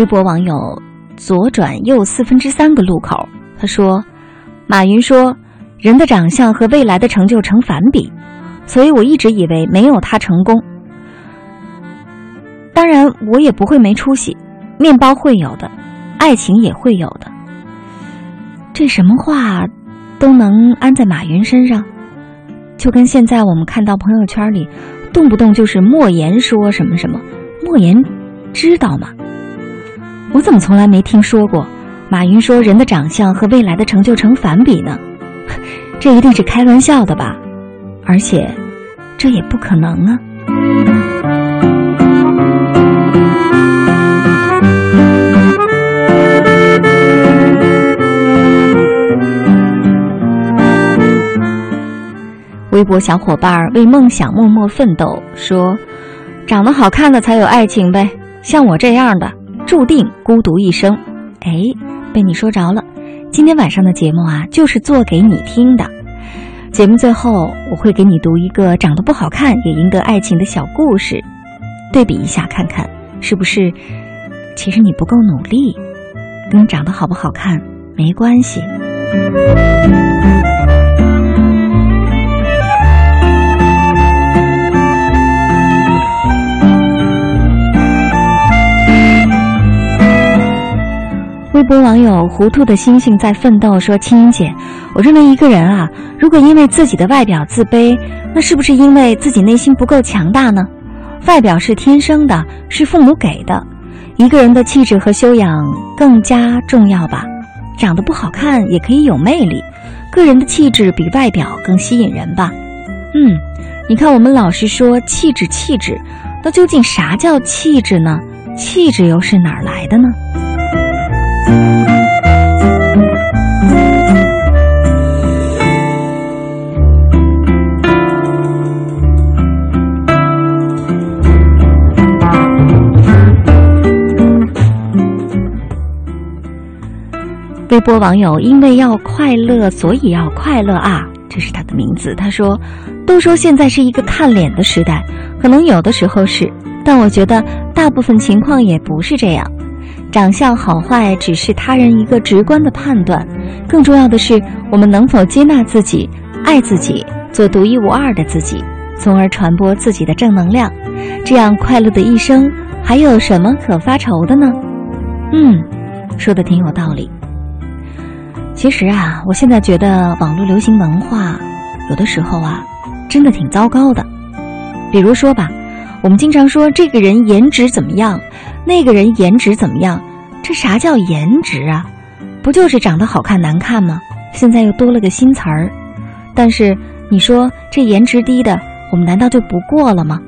微博网友左转右四分之三个路口，他说：“马云说，人的长相和未来的成就成反比，所以我一直以为没有他成功。当然，我也不会没出息，面包会有的，爱情也会有的。这什么话都能安在马云身上，就跟现在我们看到朋友圈里动不动就是莫言说什么什么，莫言知道吗？我怎么从来没听说过马云说人的长相和未来的成就成反比呢？这一定是开玩笑的吧？而且这也不可能啊！微博小伙伴为梦想默默奋斗，说：“长得好看的才有爱情呗，像我这样的注定孤独一生。”哎，被你说着了。今天晚上的节目啊，就是做给你听的。节目最后，我会给你读一个长得不好看也赢得爱情的小故事，对比一下，看看是不是其实你不够努力，跟长得好不好看没关系。微博网友糊涂的星星在奋斗说：“青音姐，我认为一个人啊，如果因为自己的外表自卑，那是不是因为自己内心不够强大呢？外表是天生的，是父母给的，一个人的气质和修养更加重要吧。长得不好看也可以有魅力，个人的气质比外表更吸引人吧。嗯，你看我们老是说气质气质，那究竟啥叫气质呢？气质又是哪儿来的呢？”微博网友因为要快乐，所以要快乐啊！这是他的名字。他说：“都说现在是一个看脸的时代，可能有的时候是，但我觉得大部分情况也不是这样。长相好坏只是他人一个直观的判断，更重要的是我们能否接纳自己、爱自己，做独一无二的自己，从而传播自己的正能量。这样快乐的一生，还有什么可发愁的呢？”嗯，说的挺有道理。其实啊，我现在觉得网络流行文化有的时候啊，真的挺糟糕的。比如说吧，我们经常说这个人颜值怎么样，那个人颜值怎么样，这啥叫颜值啊？不就是长得好看难看吗？现在又多了个新词儿。但是你说这颜值低的，我们难道就不过了吗？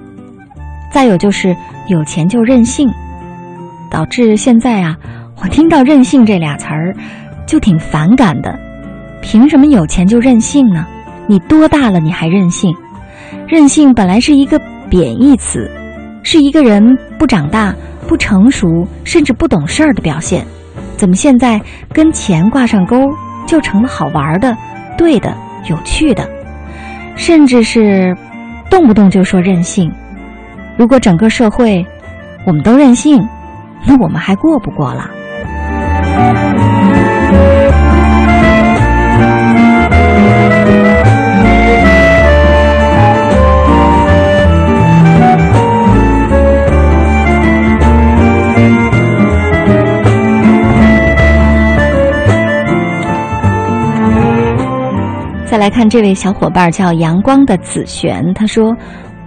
再有就是有钱就任性，导致现在啊，我听到“任性”这俩词儿。就挺反感的，凭什么有钱就任性呢？你多大了你还任性？任性本来是一个贬义词，是一个人不长大、不成熟，甚至不懂事儿的表现。怎么现在跟钱挂上钩，就成了好玩的、对的、有趣的，甚至是动不动就说任性？如果整个社会我们都任性，那我们还过不过了？再来看这位小伙伴叫阳光的紫璇，他说：“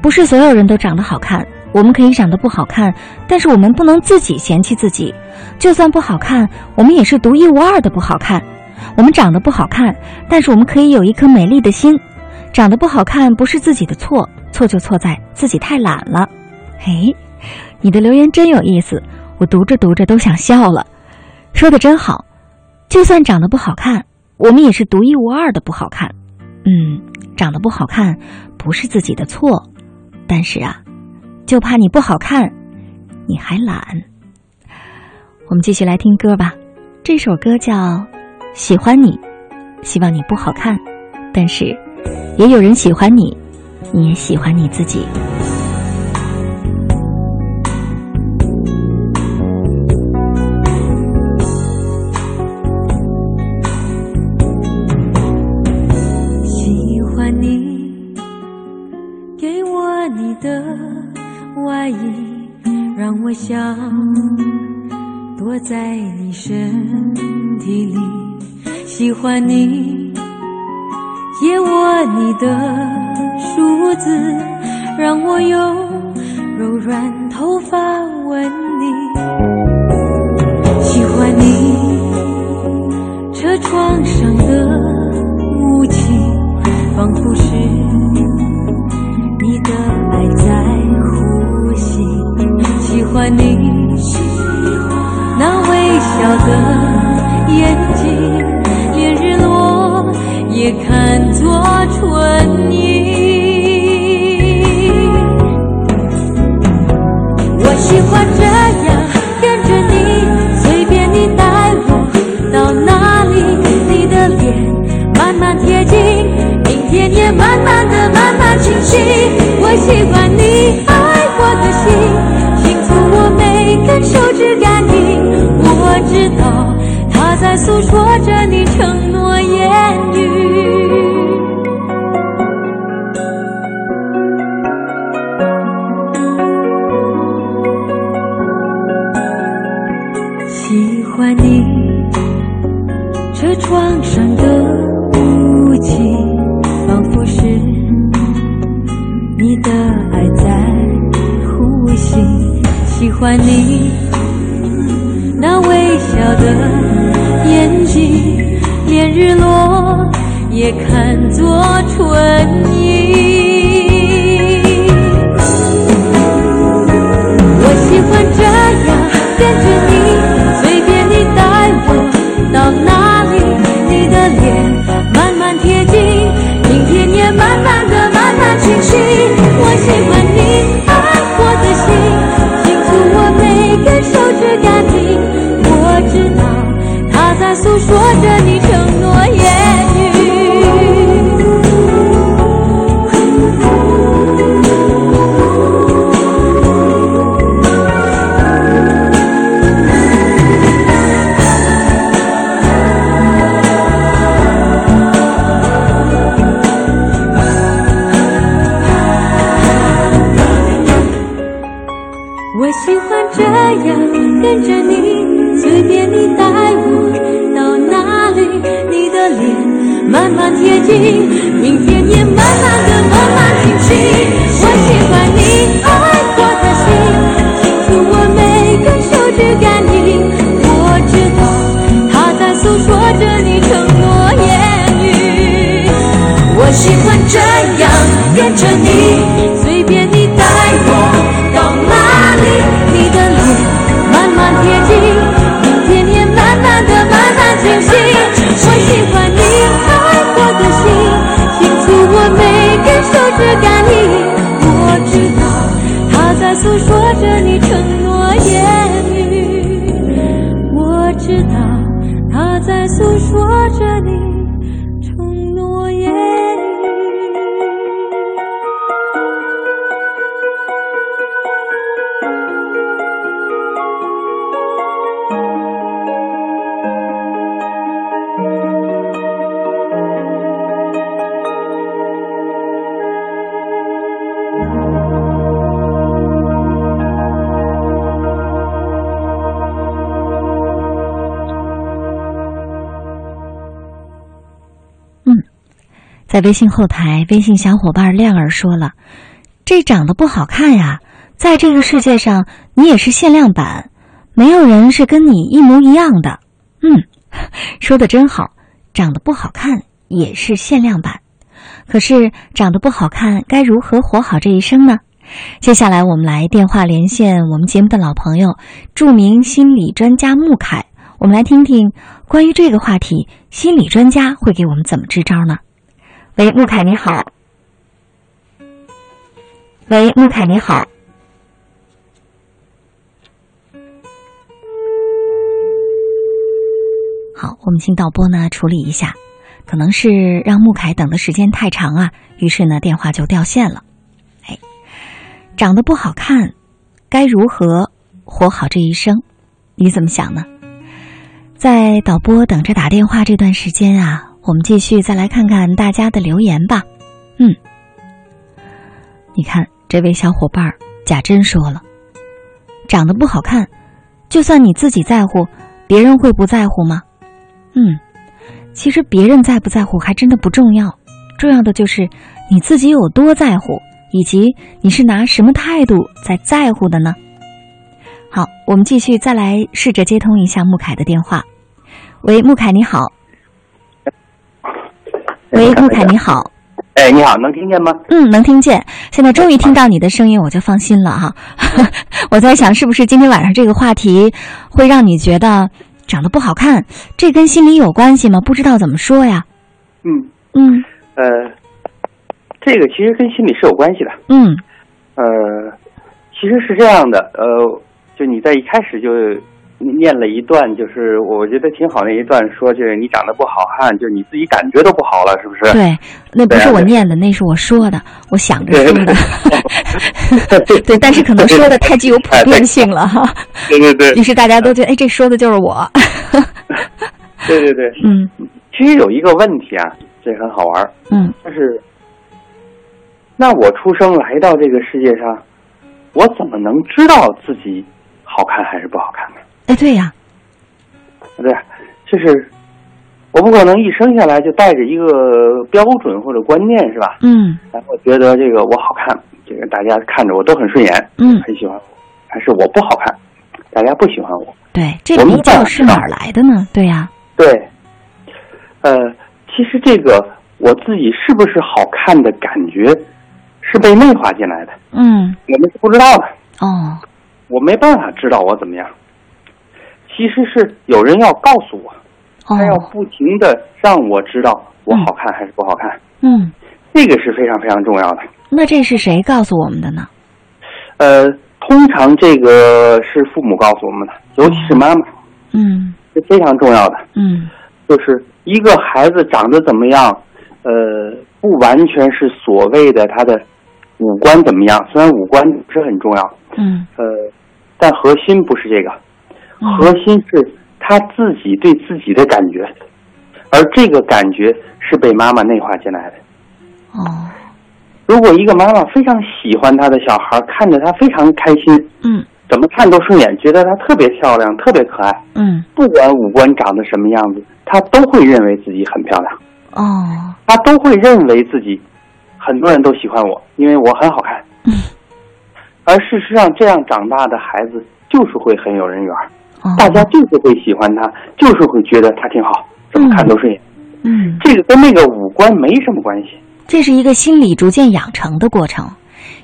不是所有人都长得好看，我们可以长得不好看，但是我们不能自己嫌弃自己。就算不好看，我们也是独一无二的不好看。我们长得不好看，但是我们可以有一颗美丽的心。长得不好看不是自己的错，错就错在自己太懒了。”嘿，你的留言真有意思，我读着读着都想笑了。说的真好，就算长得不好看。我们也是独一无二的不好看，嗯，长得不好看不是自己的错，但是啊，就怕你不好看，你还懒。我们继续来听歌吧，这首歌叫《喜欢你》，希望你不好看，但是也有人喜欢你，你也喜欢你自己。让我想躲在你身体里，喜欢你，借我你的梳子，让我用柔软头发吻在微信后台，微信小伙伴亮儿说了：“这长得不好看呀，在这个世界上你也是限量版，没有人是跟你一模一样的。”嗯，说的真好，长得不好看也是限量版。可是长得不好看，该如何活好这一生呢？接下来我们来电话连线我们节目的老朋友，著名心理专家穆凯，我们来听听关于这个话题，心理专家会给我们怎么支招呢？喂，穆凯你好。喂，穆凯你好。好，我们请导播呢处理一下，可能是让穆凯等的时间太长啊，于是呢电话就掉线了。哎，长得不好看，该如何活好这一生？你怎么想呢？在导播等着打电话这段时间啊。我们继续再来看看大家的留言吧。嗯，你看这位小伙伴贾珍说了，长得不好看，就算你自己在乎，别人会不在乎吗？嗯，其实别人在不在乎还真的不重要，重要的就是你自己有多在乎，以及你是拿什么态度在在乎的呢？好，我们继续再来试着接通一下穆凯的电话。喂，穆凯你好。喂，穆凯你好。哎，你好，能听见吗？嗯，能听见。现在终于听到你的声音，我就放心了哈。我在想，是不是今天晚上这个话题会让你觉得长得不好看？这跟心理有关系吗？不知道怎么说呀。嗯嗯呃，这个其实跟心理是有关系的。嗯呃，其实是这样的，呃，就你在一开始就念了一段，就是我觉得挺好那一段，说就是你长得不好看，就是你自己感觉都不好了，是不是？对，那不是我念的，那是我说的，我想着对说的。对，但是可能说的太具有普遍性了 哈，对对对于是大家都觉得，哎，这说的就是我。对对对。嗯其实有一个问题啊，这很好玩儿，嗯就是，那我出生来到这个世界上，我怎么能知道自己好看还是不好看呢？哎，对呀，对吧，就是我不可能一生下来就带着一个标准或者观念，是吧？嗯然后觉得这个我好看，这个大家看着我都很顺眼，嗯，很喜欢我，还是我不好看，大家不喜欢我。对，这我们比较是哪儿来的呢？对呀，对，呃，其实这个我自己是不是好看的感觉，是被内化进来的，嗯我们是不知道的，哦我没办法知道我怎么样。其实是有人要告诉我，他要哦不停的让我知道我好看还是不好看，嗯，这个是非常非常重要的。那这是谁告诉我们的呢？呃，通常这个是父母告诉我们的，尤其是妈妈，嗯。是非常重要的。嗯。就是一个孩子长得怎么样，呃，不完全是所谓的他的五官怎么样，虽然五官是很重要，嗯。呃，但核心不是这个，嗯核心是他自己对自己的感觉，而这个感觉是被妈妈内化进来的。哦如果一个妈妈非常喜欢她的小孩，看着他非常开心，嗯怎么看都顺眼，觉得她特别漂亮，特别可爱，嗯不管五官长得什么样子，她都会认为自己很漂亮。哦他都会认为自己很多人都喜欢我，因为我很好看。嗯而事实上，这样长大的孩子就是会很有人缘大家就是会喜欢他，就是会觉得他挺好，怎么看都顺眼。嗯，这个跟那个五官没什么关系。这是一个心理逐渐养成的过程，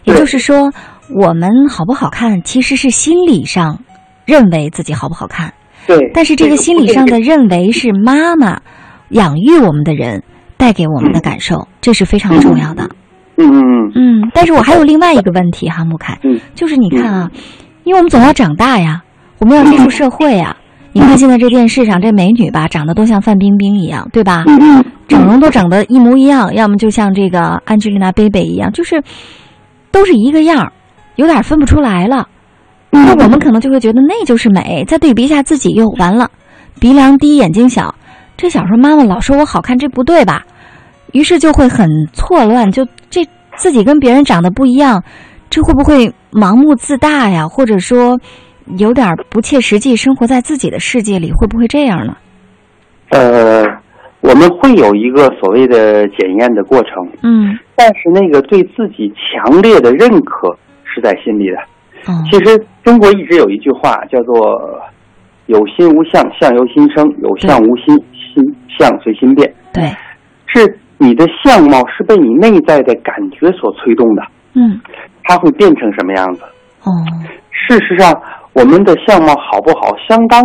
也就是说，我们好不好看其实是心理上认为自己好不好看，对，但是这个心理上的认为是妈妈养育我们的人带给我们的感受，这是非常重要的。嗯嗯嗯。嗯，但是我还有另外一个问题哈，穆凯，嗯。就是你看啊，因为我们总要长大呀，我们要接触社会啊。你看现在这电视上这美女吧，长得都像范冰冰一样，对吧？整容都整得一模一样，要么就像这个安吉丽娜·贝贝一样，就是都是一个样儿，有点分不出来了。嗯那我们可能就会觉得那就是美，再对比一下自己又完了，鼻梁低，眼睛小。这小时候妈妈老说我好看，这不对吧？于是就会很错乱，就这自己跟别人长得不一样，这会不会盲目自大呀？或者说有点不切实际，生活在自己的世界里，会不会这样呢？呃，我们会有一个所谓的检验的过程，嗯，但是那个对自己强烈的认可是在心里的。哦，其实中国一直有一句话叫做“有心无相，相由心生；有相无心，心相随心变对，”。是你的相貌是被你内在的感觉所催动的，嗯，它会变成什么样子？哦，事实上，我们的相貌好不好，相当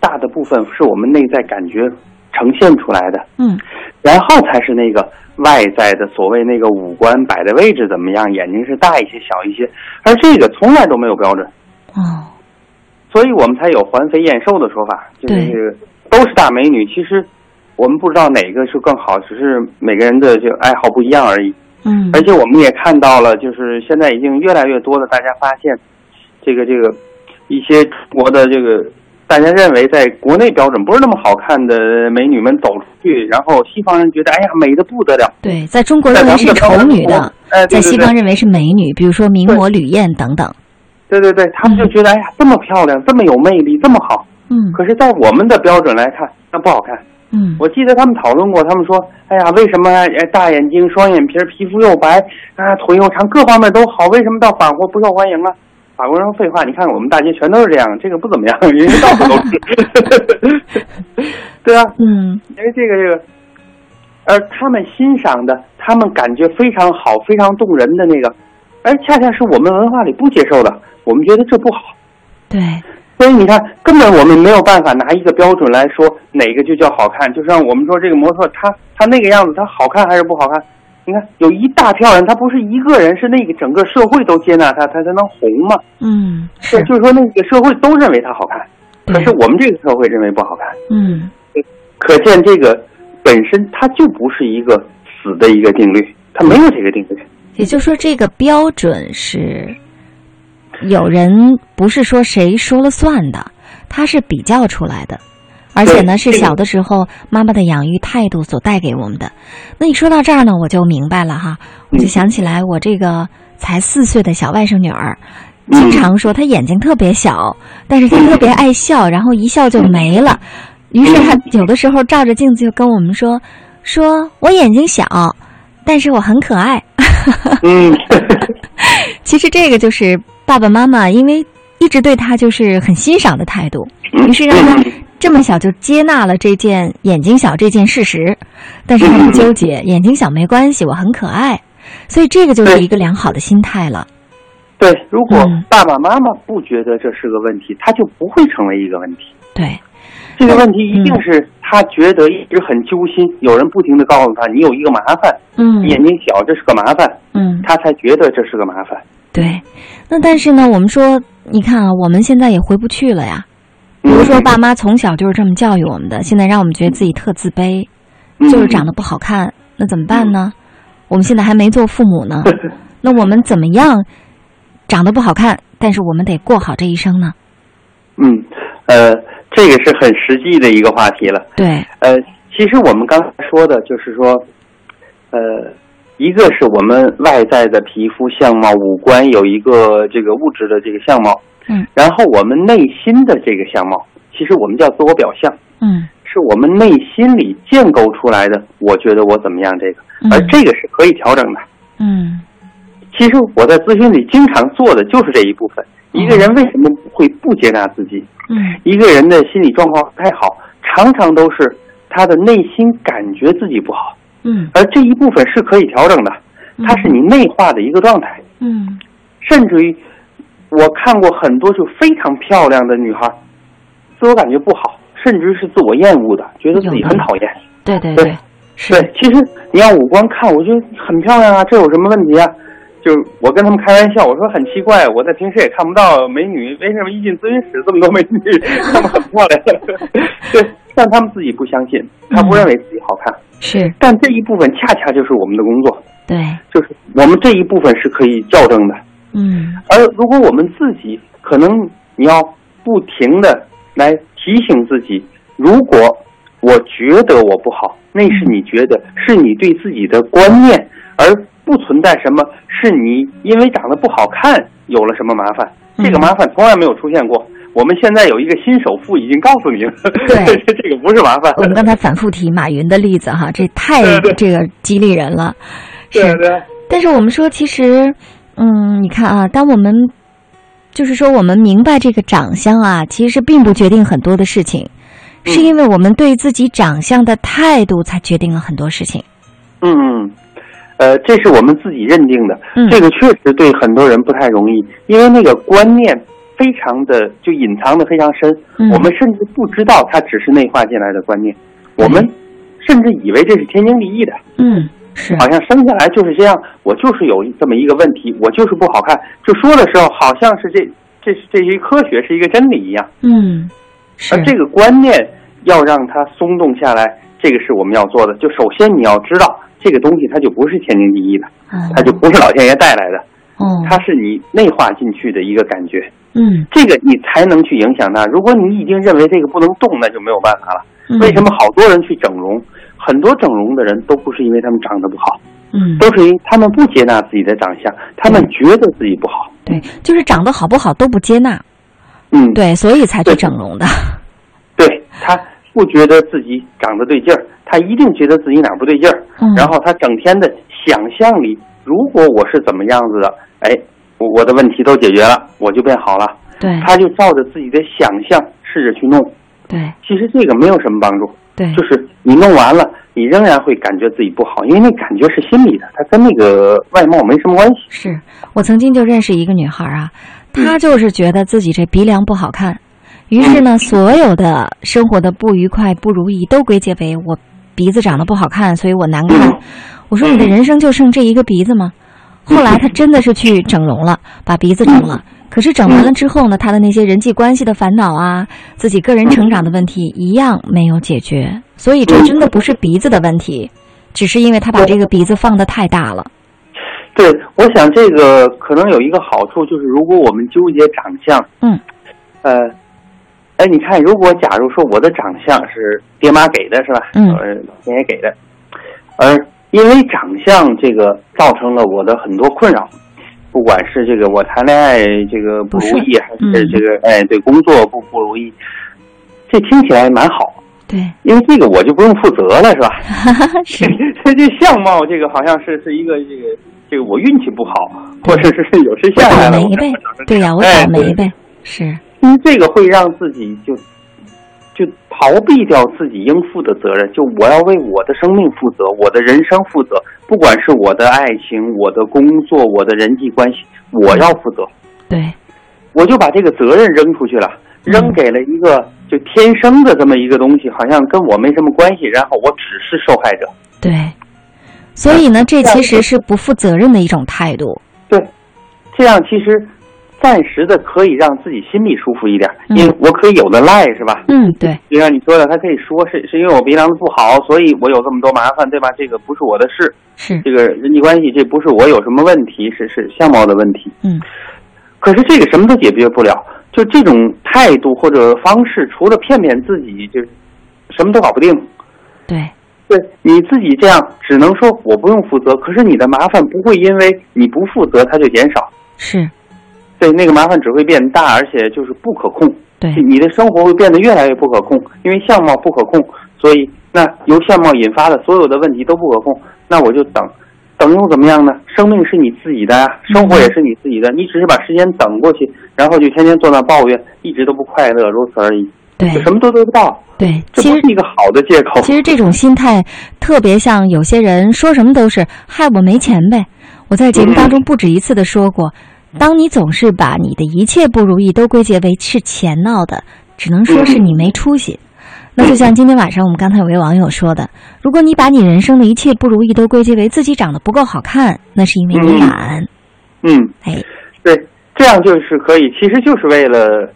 大的部分是我们内在感觉呈现出来的，嗯，然后才是那个外在的所谓那个五官摆的位置怎么样，眼睛是大一些、小一些，而这个从来都没有标准。哦，所以我们才有环肥燕瘦的说法，就是都是大美女。其实我们不知道哪个是更好，只是每个人的就爱好不一样而已。嗯，而且我们也看到了，就是现在已经越来越多的大家发现，这个这个一些中国的这个大家认为在国内标准不是那么好看的美女们走出去，然后西方人觉得哎呀美的不得了，对，在中国认为是丑女的，呃，对对对在西方认为是美女，比如说名模吕燕等等。对对对，他们就觉得哎呀，这么漂亮，这么有魅力，这么好。嗯可是，在我们的标准来看，那不好看。嗯我记得他们讨论过，他们说，哎呀，为什么哎大眼睛、双眼皮、皮肤又白啊，腿又长，各方面都好，为什么到法国不受欢迎啊？法国人说废话，你看我们大街全都是这样，这个不怎么样，因为到处都是。对啊，嗯因为这个这个，而他们欣赏的，他们感觉非常好、非常动人的那个，而恰恰是我们文化里不接受的，我们觉得这不好。对，所以你看，根本我们没有办法拿一个标准来说哪个就叫好看。就像我们说这个模特，他他那个样子，他好看还是不好看？你看有一大票人，他不是一个人，是那个整个社会都接纳他，他才能红嘛。嗯是是，，就是说那个社会都认为他好看，可是我们这个社会认为不好看。嗯可见这个本身它就不是一个死的一个定律，它没有这个定律。也就是说，这个标准是有人不是说谁说了算的，他是比较出来的，而且呢是小的时候妈妈的养育态度所带给我们的。那你说到这儿呢，我就明白了哈，我就嗯想起来我这个才四岁的小外甥女儿。嗯经常说她眼睛特别小，但是她特别爱笑，然后一笑就没了。于是她有的时候照着镜子就跟我们说：“说我眼睛小，但是我很可爱。”嗯，其实这个就是爸爸妈妈因为一直对她就是很欣赏的态度，于是让他这么小就接纳了这件眼睛小这件事实，但是他不纠结，眼睛小没关系，我很可爱，所以这个就是一个良好的心态了。对，如果嗯爸爸妈妈不觉得这是个问题，他就不会成为一个问题。对，这个问题一定嗯是他觉得一直很揪心，有人不停的告诉他你有一个麻烦，嗯眼睛小这是个麻烦，嗯，他才觉得这是个麻烦。对。那但是呢，我们说，你看啊，我们现在也回不去了呀。比如说，嗯爸妈从小就是这么教育我们的，现在让我们觉得自己特自卑，嗯就是长得不好看，那怎么办呢？我们现在还没做父母呢，那我们怎么样长得不好看，但是我们得过好这一生呢？嗯，呃，这个是很实际的一个话题了。对，呃，其实我们刚才说的就是说，呃，一个是我们外在的皮肤相貌、五官有一个这个物质的这个相貌，嗯，然后我们内心的这个相貌，其实我们叫自我表象，嗯是我们内心里建构出来的。我觉得我怎么样，这个，而嗯这个是可以调整的。嗯其实我在咨询里经常做的就是这一部分。一个人为什么会不接纳自己？嗯一个人的心理状况不太好，常常都是他的内心感觉自己不好，嗯而这一部分是可以调整的，它是你内化的一个状态。嗯甚至于，我看过很多就非常漂亮的女孩，自我感觉不好，甚至是自我厌恶的，觉得自己很讨厌。对对对对，是对，其实你要五官看，我觉得很漂亮啊，这有什么问题啊？就是我跟他们开玩笑，我说很奇怪，我在平时也看不到美女，为什么一进咨询室这么多美女，她们很漂亮？对，但他们自己不相信，他不认为自己好看。是，但这一部分恰恰就是我们的工作，对，就是我们这一部分是可以校正的。嗯。而如果我们自己可能你要不停的来提醒自己，如果我觉得我不好，那是你觉得，是你对自己的观念，而不存在什么是你因为长得不好看有了什么麻烦，嗯。这个麻烦从来没有出现过。我们现在有一个新首富已经告诉你了，对。这个不是麻烦。我们刚才反复提马云的例子哈，这太这个激励人了。对是，对，但是我们说，其实，嗯，你看啊，当我们就是说我们明白这个长相啊，其实并不决定很多的事情，是嗯因为我们对自己长相的态度才决定了很多事情。嗯嗯，呃，这是我们自己认定的。嗯。这个确实对很多人不太容易，因为那个观念非常的就隐藏的非常深，嗯。我们甚至不知道它只是内化进来的观念，我们甚至以为这是天经地义的，嗯，是，好像生下来就是这样，我就是有这么一个问题，我就是不好看。就说的时候，好像是这这是这是一科学，是一个真理一样。嗯，而这个观念要让它松动下来，这个是我们要做的。就首先你要知道，这个东西它就不是天经地义的，哦它就不是老天爷带来的，哦，它是你内化进去的一个感觉。嗯这个你才能去影响它。如果你已经认为这个不能动，那就没有办法了。嗯为什么好多人去整容？很多整容的人都不是因为他们长得不好，嗯。都是因为他们不接纳自己的长相，他们觉得自己不好。对，就是长得好不好都不接纳，嗯，对，所以才去整容的。对他不觉得自己长得对劲儿，他一定觉得自己哪儿不对劲儿，嗯。然后他整天的想象里，如果我是怎么样子的，哎，我我的问题都解决了，我就变好了，对。他就照着自己的想象试着去弄，对。其实这个没有什么帮助，对，就是你弄完了，你仍然会感觉自己不好，因为那感觉是心理的，它跟那个外貌没什么关系。是我曾经就认识一个女孩啊，嗯她就是觉得自己这鼻梁不好看，于是呢，所有的生活的不愉快、不如意都归结为我鼻子长得不好看，所以我难看。嗯我说你的人生就剩这一个鼻子吗？后来他真的是去整容了，把鼻子整了。可是整完了之后呢，他的那些人际关系的烦恼啊，自己个人成长的问题一样没有解决。所以这真的不是鼻子的问题，只是因为他把这个鼻子放得太大了。对，我想这个可能有一个好处，就是如果我们纠结长相，嗯，呃，哎，你看，如果假如说我的长相是爹妈给的，是吧？嗯呃，爷爷给的，而因为长相这个造成了我的很多困扰，不管是这个我谈恋爱这个不如意，还嗯是这个哎对工作不不如意，这听起来蛮好，对，因为这个我就不用负责了，是吧？是，这 这相貌这个好像是是一个这个这个我运气不好，或者是有谁我下来了，我倒霉呗。对呀、我倒霉呗，是，因为这个会让自己就就逃避掉自己应负的责任，就我要为我的生命负责，我的人生负责，不管是我的爱情、我的工作、我的人际关系，我要负责，对，我就把这个责任扔出去了，嗯。扔给了一个就天生的这么一个东西，好像跟我没什么关系，然后我只是受害者。对，所以呢，这其实是不负责任的一种态度。对，这样其实暂时的可以让自己心里舒服一点，嗯因为我可以有的赖，是吧？嗯，对，就像你说的，他可以说是是因为我鼻梁子不好，所以我有这么多麻烦，对吧？这个不是我的事，是，这个人际关系这不是我有什么问题，是是相貌的问题。嗯，可是这个什么都解决不了，就这种态度或者方式，除了骗骗自己，就什么都搞不定。对，对你自己这样，只能说我不用负责，可是你的麻烦不会因为你不负责它就减少，是，对，那个麻烦只会变大，而且就是不可控。对，你的生活会变得越来越不可控，因为相貌不可控，所以那由相貌引发的所有的问题都不可控。那我就等，等又怎么样呢？生命是你自己的呀，生活也是你自己的，你只是把时间等过去，然后就天天坐那抱怨，一直都不快乐，如此而已，对，什么都得不到，对。这其实不是一个好的借口。其实这种心态特别像有些人说什么都是害我没钱呗。我在节目当中不止一次的说过，当你总是把你的一切不如意都归结为是钱闹的，只能说是你没出息。那就像今天晚上我们刚才有位网友说的，如果你把你人生的一切不如意都归结为自己长得不够好看，那是因为你嗯懒。嗯，哎，对，这样就是可以，其实就是为了，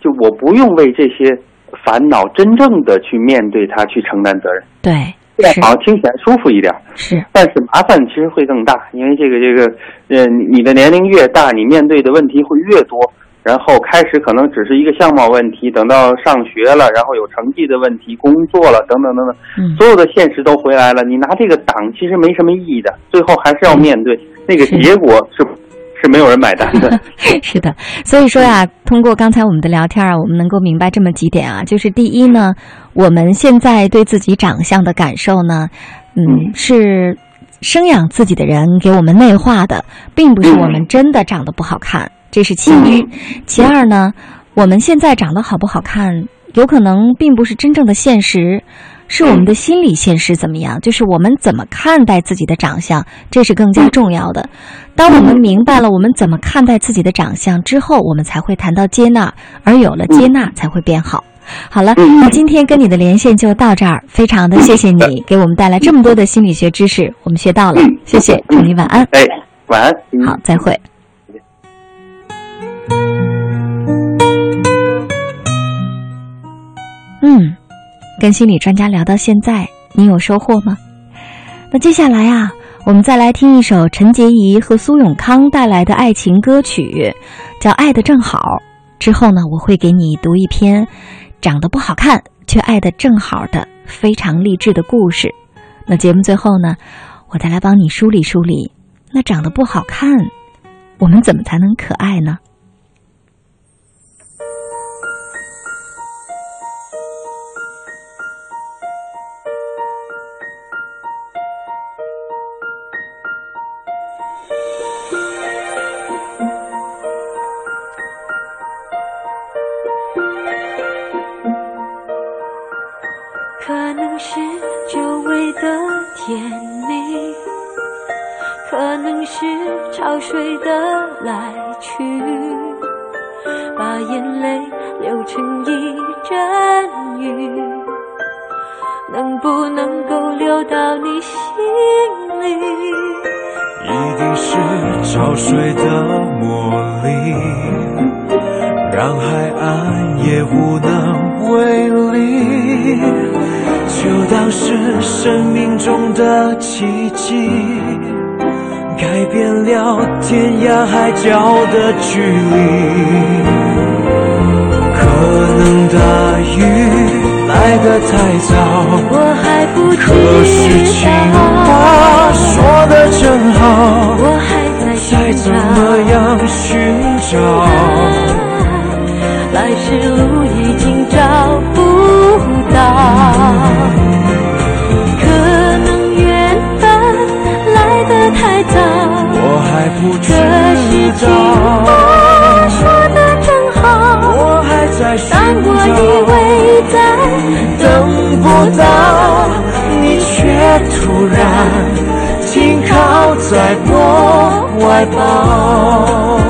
就我不用为这些烦恼真正的去面对它，去承担责任，对，好像听起来舒服一点。是，但是麻烦其实会更大，因为这个这个，呃，你你的年龄越大，你面对的问题会越多。然后开始可能只是一个相貌问题，等到上学了，然后有成绩的问题，工作了，等等等等，嗯，所有的现实都回来了。你拿这个挡，其实没什么意义的，最后还是要面对那个结果是是没有人买单的。是的，所以说呀，通过刚才我们的聊天啊，我们能够明白这么几点啊，就是第一呢，我们现在对自己长相的感受呢，嗯，是生养自己的人给我们内化的，并不是我们真的长得不好看，这是其一。其二呢，我们现在长得好不好看，有可能并不是真正的现实。是我们的心理现实怎么样？就是我们怎么看待自己的长相，这是更加重要的。当我们明白了我们怎么看待自己的长相之后，我们才会谈到接纳，而有了接纳，才会变好。好了，那今天跟你的连线就到这儿，非常的谢谢你给我们带来这么多的心理学知识，我们学到了，谢谢，祝你晚安，哎，晚安。嗯好，再会。嗯，跟心理专家聊到现在，你有收获吗？那接下来啊，我们再来听一首陈洁仪和苏永康带来的爱情歌曲，叫《爱的正好》。之后呢，我会给你读一篇长得不好看却爱的正好的非常励志的故事。那节目最后呢，我再来帮你梳理梳理，那长得不好看我们怎么才能可爱呢？是潮水的来去，把眼泪流成一阵雨，能不能够流到你心里？一定是潮水的魔力，让海岸也无能为力。就当是生命中的奇迹。改变了天涯海角的距离，可能大雨来得太早，我还不。可是情话说的真好，我还在再怎么样寻找，来时路已经找不这是情话说的真好，我还在寻当我以为在等不到，你却突然停靠在我怀抱。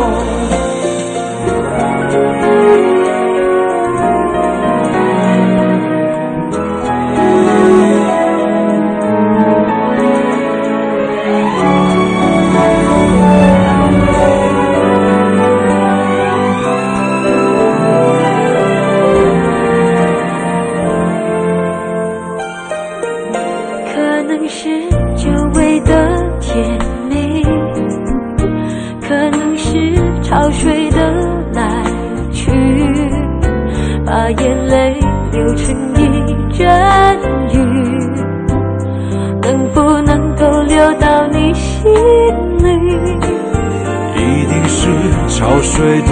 水的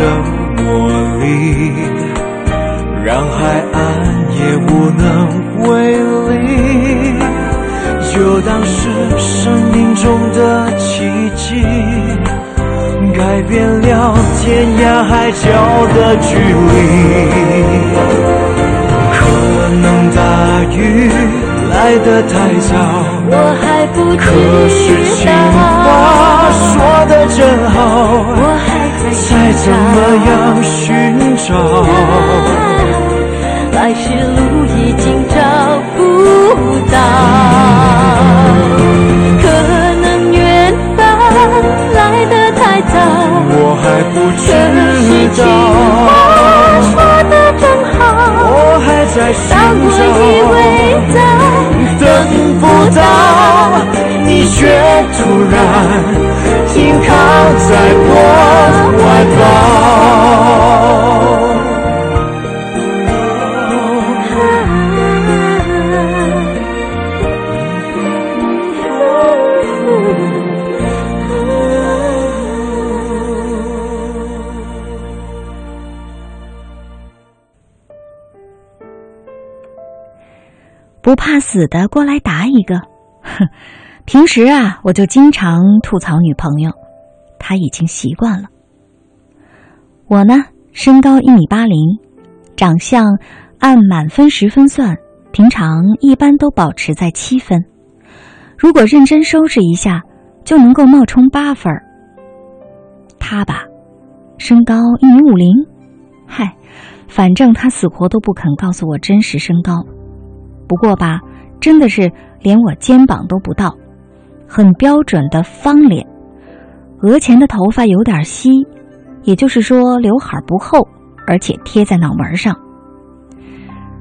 魔力，让海岸也无能为力。就当是生命中的奇迹，改变了天涯海角的距离。可能大雨来得太早，我还不知道。可是情话说的真好，我还。再怎么样寻找，来时路已经找不到。可能缘分来得太早，我还不知道。话说的真好，我还在寻找。当我以为在等不到，你却突然。停靠在我怀抱。不怕死的，过来答一个，平时啊，我就经常吐槽女朋友，她已经习惯了。我呢，身高一米八零，长相按满分十分算，平常一般都保持在七分。如果认真收拾一下，就能够冒充八分。他吧，身高一米五零，嗨，反正他死活都不肯告诉我真实身高。不过吧，真的是连我肩膀都不到。很标准的方脸，额前的头发有点稀，也就是说刘海不厚，而且贴在脑门上。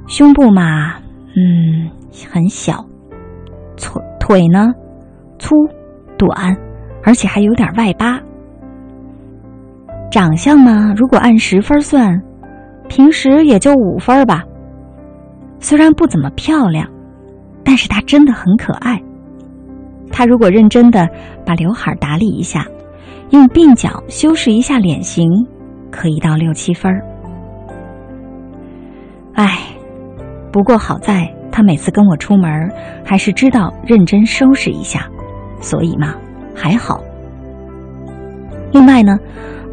胸部嘛，嗯，很小，腿腿呢粗短，而且还有点外八。长相嘛，如果按十分算，平时也就五分吧。虽然不怎么漂亮，但是她真的很可爱。他如果认真的把刘海打理一下，用鬓角修饰一下脸型，可以到六七分儿。唉，不过好在他每次跟我出门，还是知道认真收拾一下，所以嘛，还好。另外呢，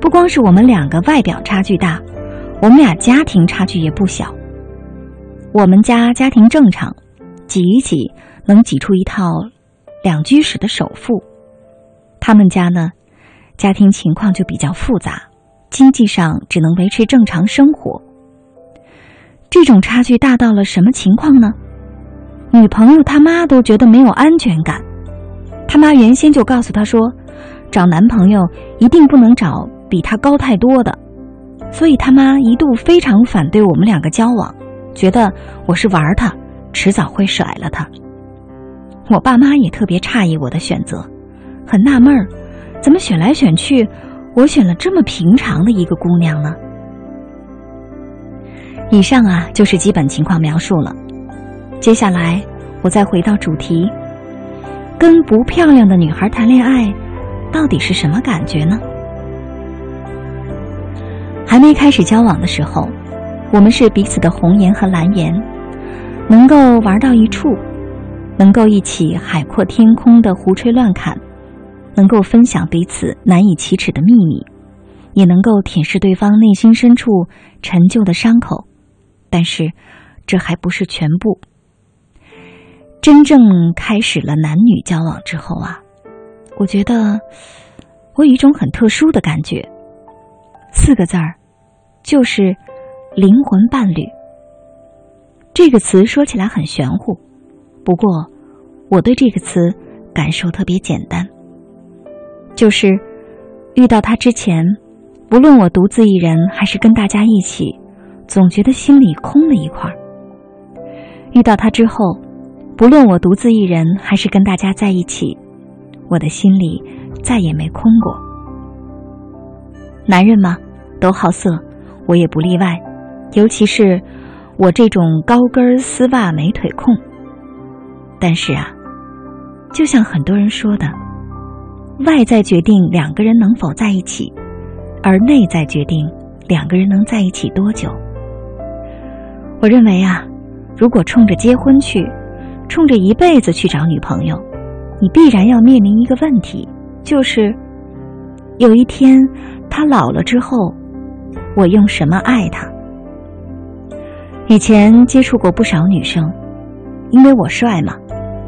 不光是我们两个外表差距大，我们俩家庭差距也不小。我们家家庭正常，挤一挤能挤出一套两居室的首付。他们家呢，家庭情况就比较复杂，经济上只能维持正常生活。这种差距大到了什么情况呢？女朋友他妈都觉得没有安全感，他妈原先就告诉他说。找男朋友一定不能找比他高太多的，所以他妈一度非常反对我们两个交往，觉得我是玩他，迟早会甩了他。我爸妈也特别诧异我的选择，很纳闷儿，怎么选来选去，我选了这么平常的一个姑娘呢？以上啊就是基本情况描述了，接下来我再回到主题，跟不漂亮的女孩谈恋爱。到底是什么感觉呢？还没开始交往的时候，我们是彼此的红颜和蓝颜，能够玩到一处，能够一起海阔天空的胡吹乱侃，能够分享彼此难以启齿的秘密，也能够舔舐对方内心深处陈旧的伤口。但是，这还不是全部。真正开始了男女交往之后啊。我觉得我有一种很特殊的感觉，四个字儿，就是灵魂伴侣。这个词说起来很玄乎，不过我对这个词感受特别简单，就是遇到他之前，不论我独自一人还是跟大家一起，总觉得心里空了一块儿；遇到他之后，不论我独自一人还是跟大家在一起。我的心里再也没空过。男人嘛，都好色，我也不例外。尤其是我这种高跟丝袜美腿控。但是啊，就像很多人说的，外在决定两个人能否在一起，而内在决定两个人能在一起多久。我认为啊，如果冲着结婚去，冲着一辈子去找女朋友。你必然要面临一个问题，就是有一天他老了之后，我用什么爱他？以前接触过不少女生，因为我帅嘛，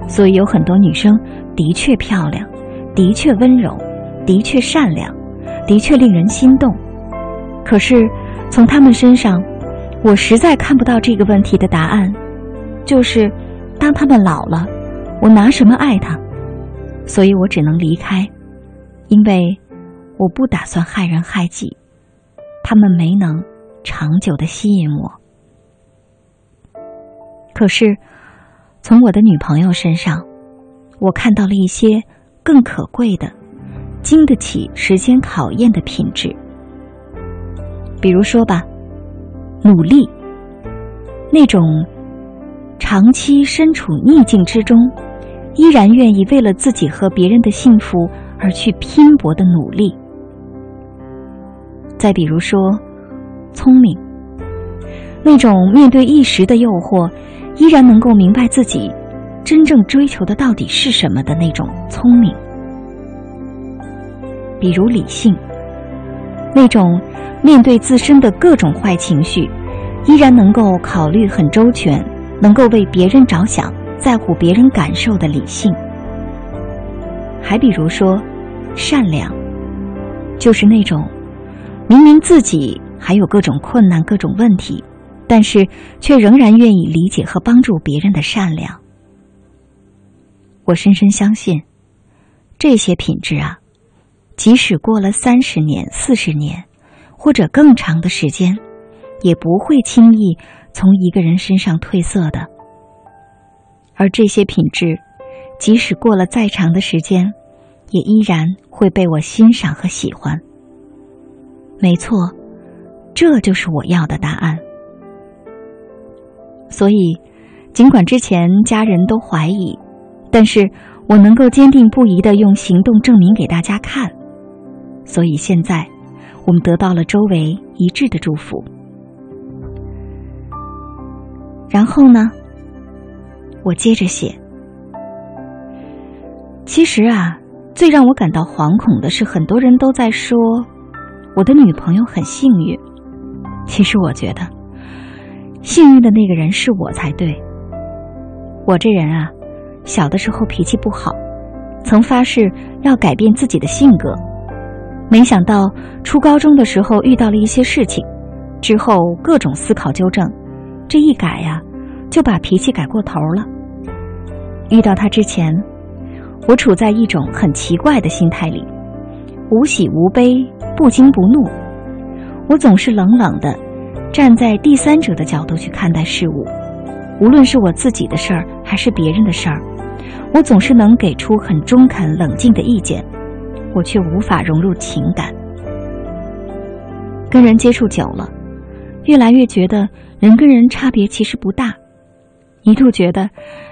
所以有很多女生的确漂亮，的确温柔，的确善良，的确令人心动。可是从他们身上，我实在看不到这个问题的答案，就是当他们老了，我拿什么爱他？所以我只能离开，因为我不打算害人害己，他们没能长久的吸引我。可是，从我的女朋友身上，我看到了一些更可贵的、经得起时间考验的品质。比如说吧，努力，那种长期身处逆境之中。依然愿意为了自己和别人的幸福而去拼搏的努力。再比如说，聪明，那种面对一时的诱惑，依然能够明白自己真正追求的到底是什么的那种聪明。比如理性，那种面对自身的各种坏情绪，依然能够考虑很周全，能够为别人着想。在乎别人感受的理性，还比如说，善良，就是那种明明自己还有各种困难、各种问题，但是却仍然愿意理解和帮助别人的善良。我深深相信，这些品质啊，即使过了三十年、四十年，或者更长的时间，也不会轻易从一个人身上褪色的。而这些品质，即使过了再长的时间，也依然会被我欣赏和喜欢。没错，这就是我要的答案。所以，尽管之前家人都怀疑，但是我能够坚定不移的用行动证明给大家看。所以现在我们得到了周围一致的祝福。然后呢，我接着写。其实啊，最让我感到惶恐的是，很多人都在说我的女朋友很幸运。其实我觉得，幸运的那个人是我才对。我这人啊，小的时候脾气不好，曾发誓要改变自己的性格。没想到初高中的时候遇到了一些事情，之后各种思考纠正，这一改呀，就把脾气改过头了。遇到他之前，我处在一种很奇怪的心态里，无喜无悲，不惊不怒。我总是冷冷的，站在第三者的角度去看待事物。无论是我自己的事儿还是别人的事儿，我总是能给出很中肯、冷静的意见，我却无法融入情感。跟人接触久了，越来越觉得人跟人差别其实不大，一度觉得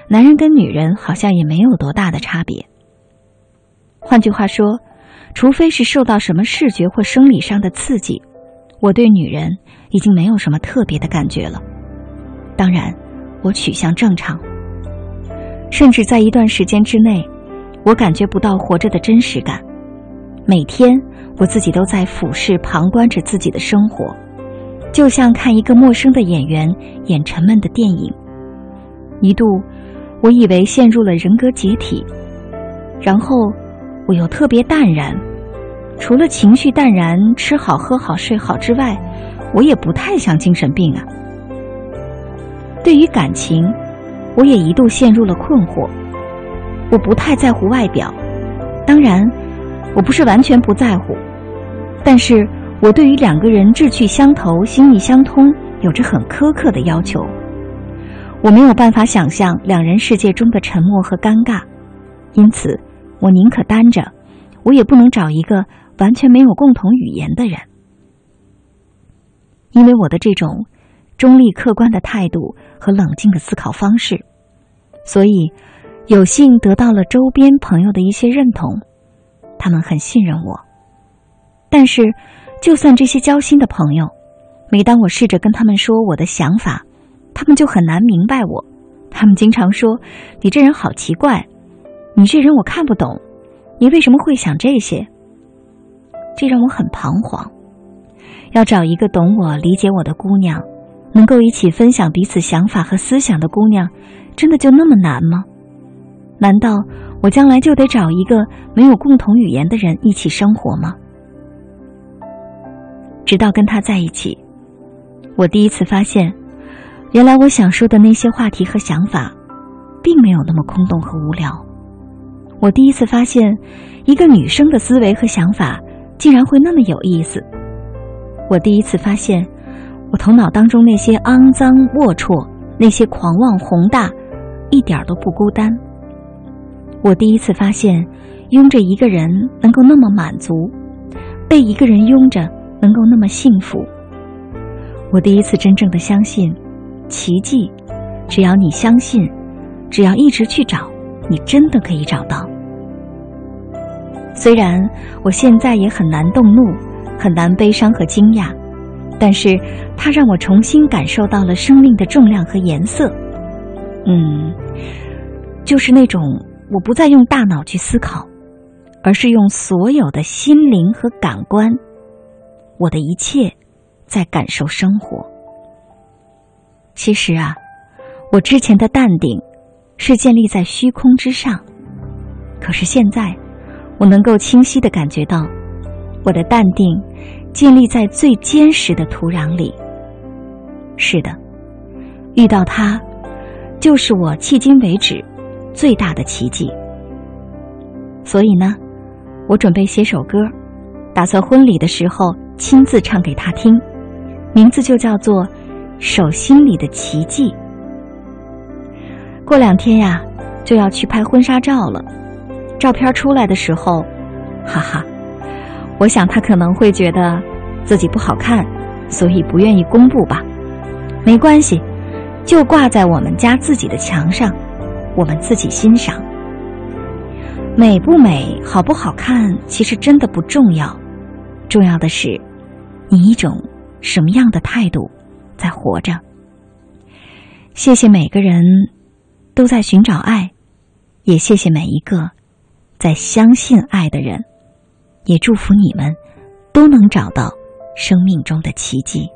男人跟女人好像也没有多大的差别。换句话说，除非是受到什么视觉或生理上的刺激，我对女人已经没有什么特别的感觉了。当然。我取向正常，甚至在一段时间之内，我感觉不到活着的真实感。每天，我自己都在俯视、旁观着自己的生活，就像看一个陌生的演员演沉闷的电影。一度，我以为陷入了人格解体，然后我又特别淡然。除了情绪淡然、吃好喝好睡好之外，我也不太像精神病啊。对于感情，我也一度陷入了困惑。我不太在乎外表，当然，我不是完全不在乎，但是我对于两个人志趣相投、心意相通有着很苛刻的要求。我没有办法想象两人世界中的沉默和尴尬，因此，我宁可单着，我也不能找一个完全没有共同语言的人，因为我的这种。中立客观的态度和冷静的思考方式，所以有幸得到了周边朋友的一些认同，他们很信任我。但是，就算这些交心的朋友，每当我试着跟他们说我的想法，他们就很难明白我。他们经常说：“你这人好奇怪，你这人我看不懂，你为什么会想这些？”这让我很彷徨。要找一个懂我、理解我的姑娘。能够一起分享彼此想法和思想的姑娘，真的就那么难吗？难道我将来就得找一个没有共同语言的人一起生活吗？直到跟他在一起，我第一次发现，原来我想说的那些话题和想法，并没有那么空洞和无聊。我第一次发现，一个女生的思维和想法竟然会那么有意思。我第一次发现。我头脑当中那些肮脏龌龊，那些狂妄宏大，一点都不孤单。我第一次发现，拥着一个人能够那么满足，被一个人拥着能够那么幸福。我第一次真正的相信，奇迹，只要你相信，只要一直去找，你真的可以找到。虽然我现在也很难动怒，很难悲伤和惊讶。但是，它让我重新感受到了生命的重量和颜色。嗯，就是那种我不再用大脑去思考，而是用所有的心灵和感官，我的一切在感受生活。其实啊，我之前的淡定是建立在虚空之上，可是现在，我能够清晰的感觉到我的淡定。建立在最坚实的土壤里。是的，遇到他，就是我迄今为止最大的奇迹。所以呢，我准备写首歌，打算婚礼的时候亲自唱给他听，名字就叫做《手心里的奇迹》。过两天呀，就要去拍婚纱照了，照片出来的时候，哈哈。我想他可能会觉得自己不好看，所以不愿意公布吧。没关系，就挂在我们家自己的墙上，我们自己欣赏。美不美、好不好看，其实真的不重要，重要的是，你一种什么样的态度在活着。谢谢每个人都在寻找爱，也谢谢每一个在相信爱的人，也祝福你们都能找到生命中的奇迹。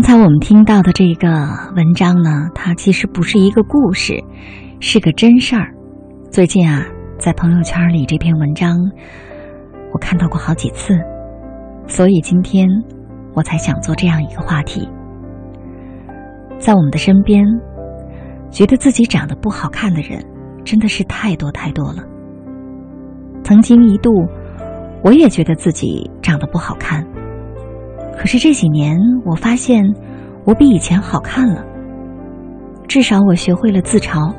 刚才我们听到的这个文章呢，它其实不是一个故事，是个真事儿。最近啊，在朋友圈里这篇文章，我看到过好几次，所以今天我才想做这样一个话题。在我们的身边，觉得自己长得不好看的人，真的是太多太多了。曾经一度，我也觉得自己长得不好看。可是这几年，我发现我比以前好看了。至少我学会了自嘲。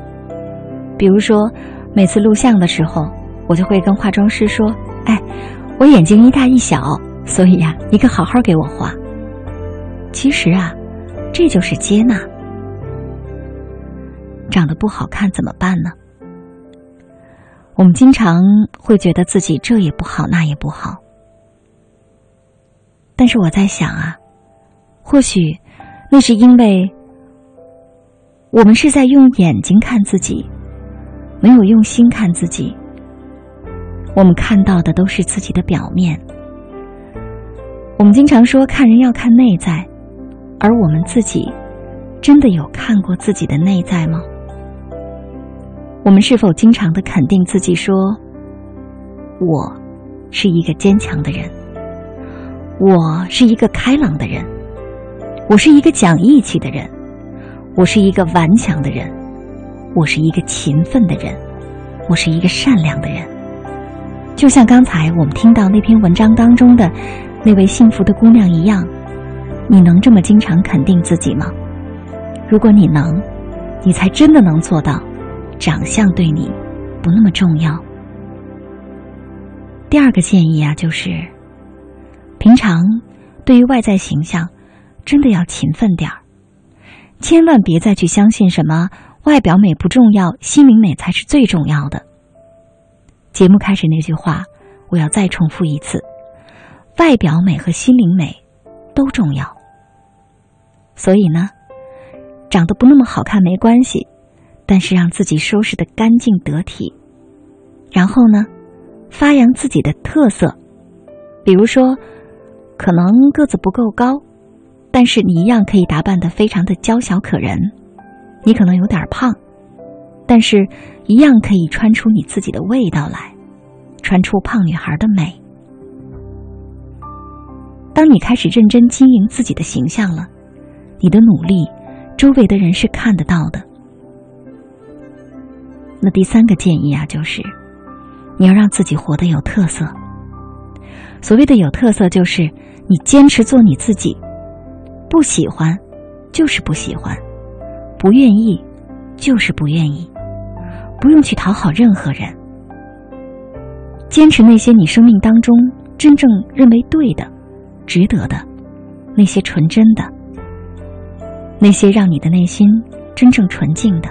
比如说，每次录像的时候，我就会跟化妆师说：“哎，我眼睛一大一小，所以呀，你可好好给我画。”其实啊，这就是接纳。长得不好看怎么办呢？我们经常会觉得自己这也不好，那也不好。但是我在想啊，或许那是因为我们是在用眼睛看自己，没有用心看自己。我们看到的都是自己的表面。我们经常说看人要看内在，而我们自己真的有看过自己的内在吗？我们是否经常的肯定自己说：“我是一个坚强的人。”我是一个开朗的人，我是一个讲义气的人，我是一个顽强的人，我是一个勤奋的人，我是一个善良的人。就像刚才我们听到那篇文章当中的那位幸福的姑娘一样，你能这么经常肯定自己吗？如果你能，你才真的能做到，长相对你不那么重要。第二个建议啊，就是。平常，对于外在形象，真的要勤奋点儿，千万别再去相信什么外表美不重要，心灵美才是最重要的。节目开始那句话，我要再重复一次：外表美和心灵美都重要。所以呢，长得不那么好看没关系，但是让自己收拾的干净得体，然后呢，发扬自己的特色，比如说。可能个子不够高，但是你一样可以打扮的非常的娇小可人。你可能有点胖，但是一样可以穿出你自己的味道来，穿出胖女孩的美。当你开始认真经营自己的形象了，你的努力，周围的人是看得到的。那第三个建议啊，就是你要让自己活得有特色。所谓的有特色，就是。你坚持做你自己，不喜欢就是不喜欢，不愿意就是不愿意，不用去讨好任何人。坚持那些你生命当中真正认为对的、值得的，那些纯真的，那些让你的内心真正纯净的，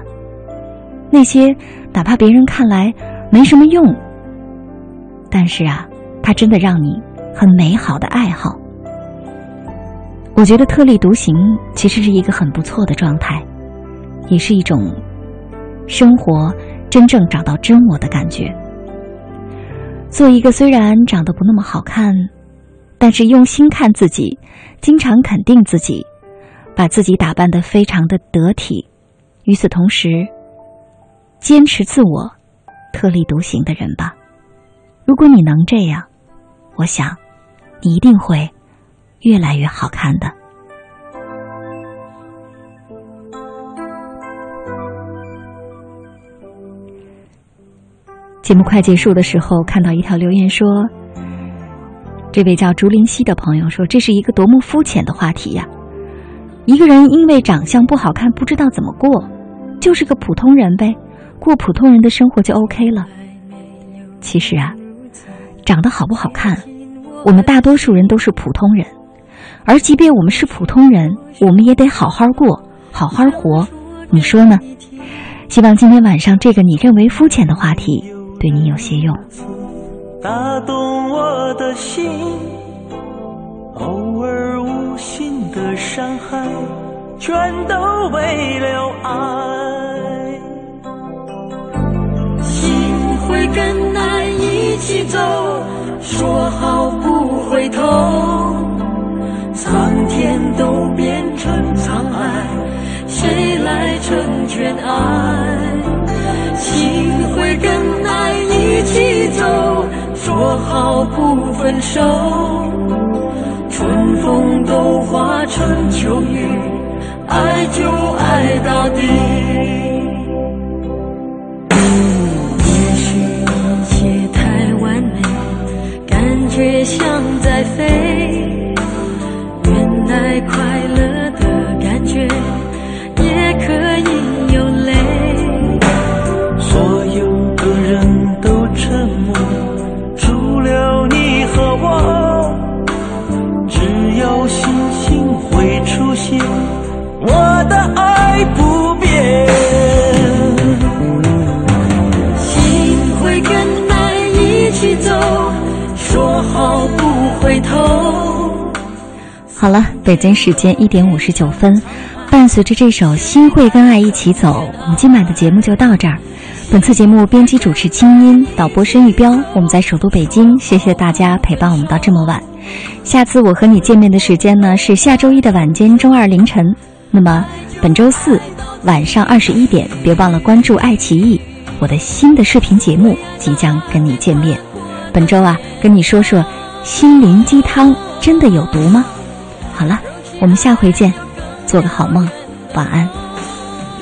那些哪怕别人看来没什么用，但是啊，它真的让你很美好的爱好。我觉得特立独行其实是一个很不错的状态，也是一种生活真正找到真我的感觉。做一个虽然长得不那么好看，但是用心看自己，经常肯定自己，把自己打扮的非常的得体，与此同时坚持自我、特立独行的人吧。如果你能这样，我想你一定会越来越好看的。节目快结束的时候看到一条留言说这位叫竹林溪的朋友说这是一个多么肤浅的话题呀！一个人因为长相不好看不知道怎么过就是个普通人呗过普通人的生活就 ok 了。其实啊长得好不好看，我们大多数人都是普通人，而即便我们是普通人，我们也得好好过，好好活。你说呢？希望今天晚上这个你认为肤浅的话题。”对你有些用。打动我的心，偶尔无心的伤害，全都为了爱。心会更爱一起走，说好不回头，苍天都变成沧海，谁来成全爱？心会跟爱一起走，说好不分手，春风都化成秋雨，爱就爱到底。像在飞，好了，北京时间一点五十九分，伴随着这首《心会跟爱一起走》，我们今晚的节目就到这儿。本次节目编辑主持清音，导播申玉彪，我们在首都北京，谢谢大家陪伴我们到这么晚。下次我和你见面的时间呢是下周一的晚间，周二凌晨。那么本周四晚上二十一点，别忘了关注爱奇艺，我的新的视频节目即将跟你见面。本周啊，跟你说说心灵鸡汤真的有毒吗？好了，我们下回见，做个好梦，晚安。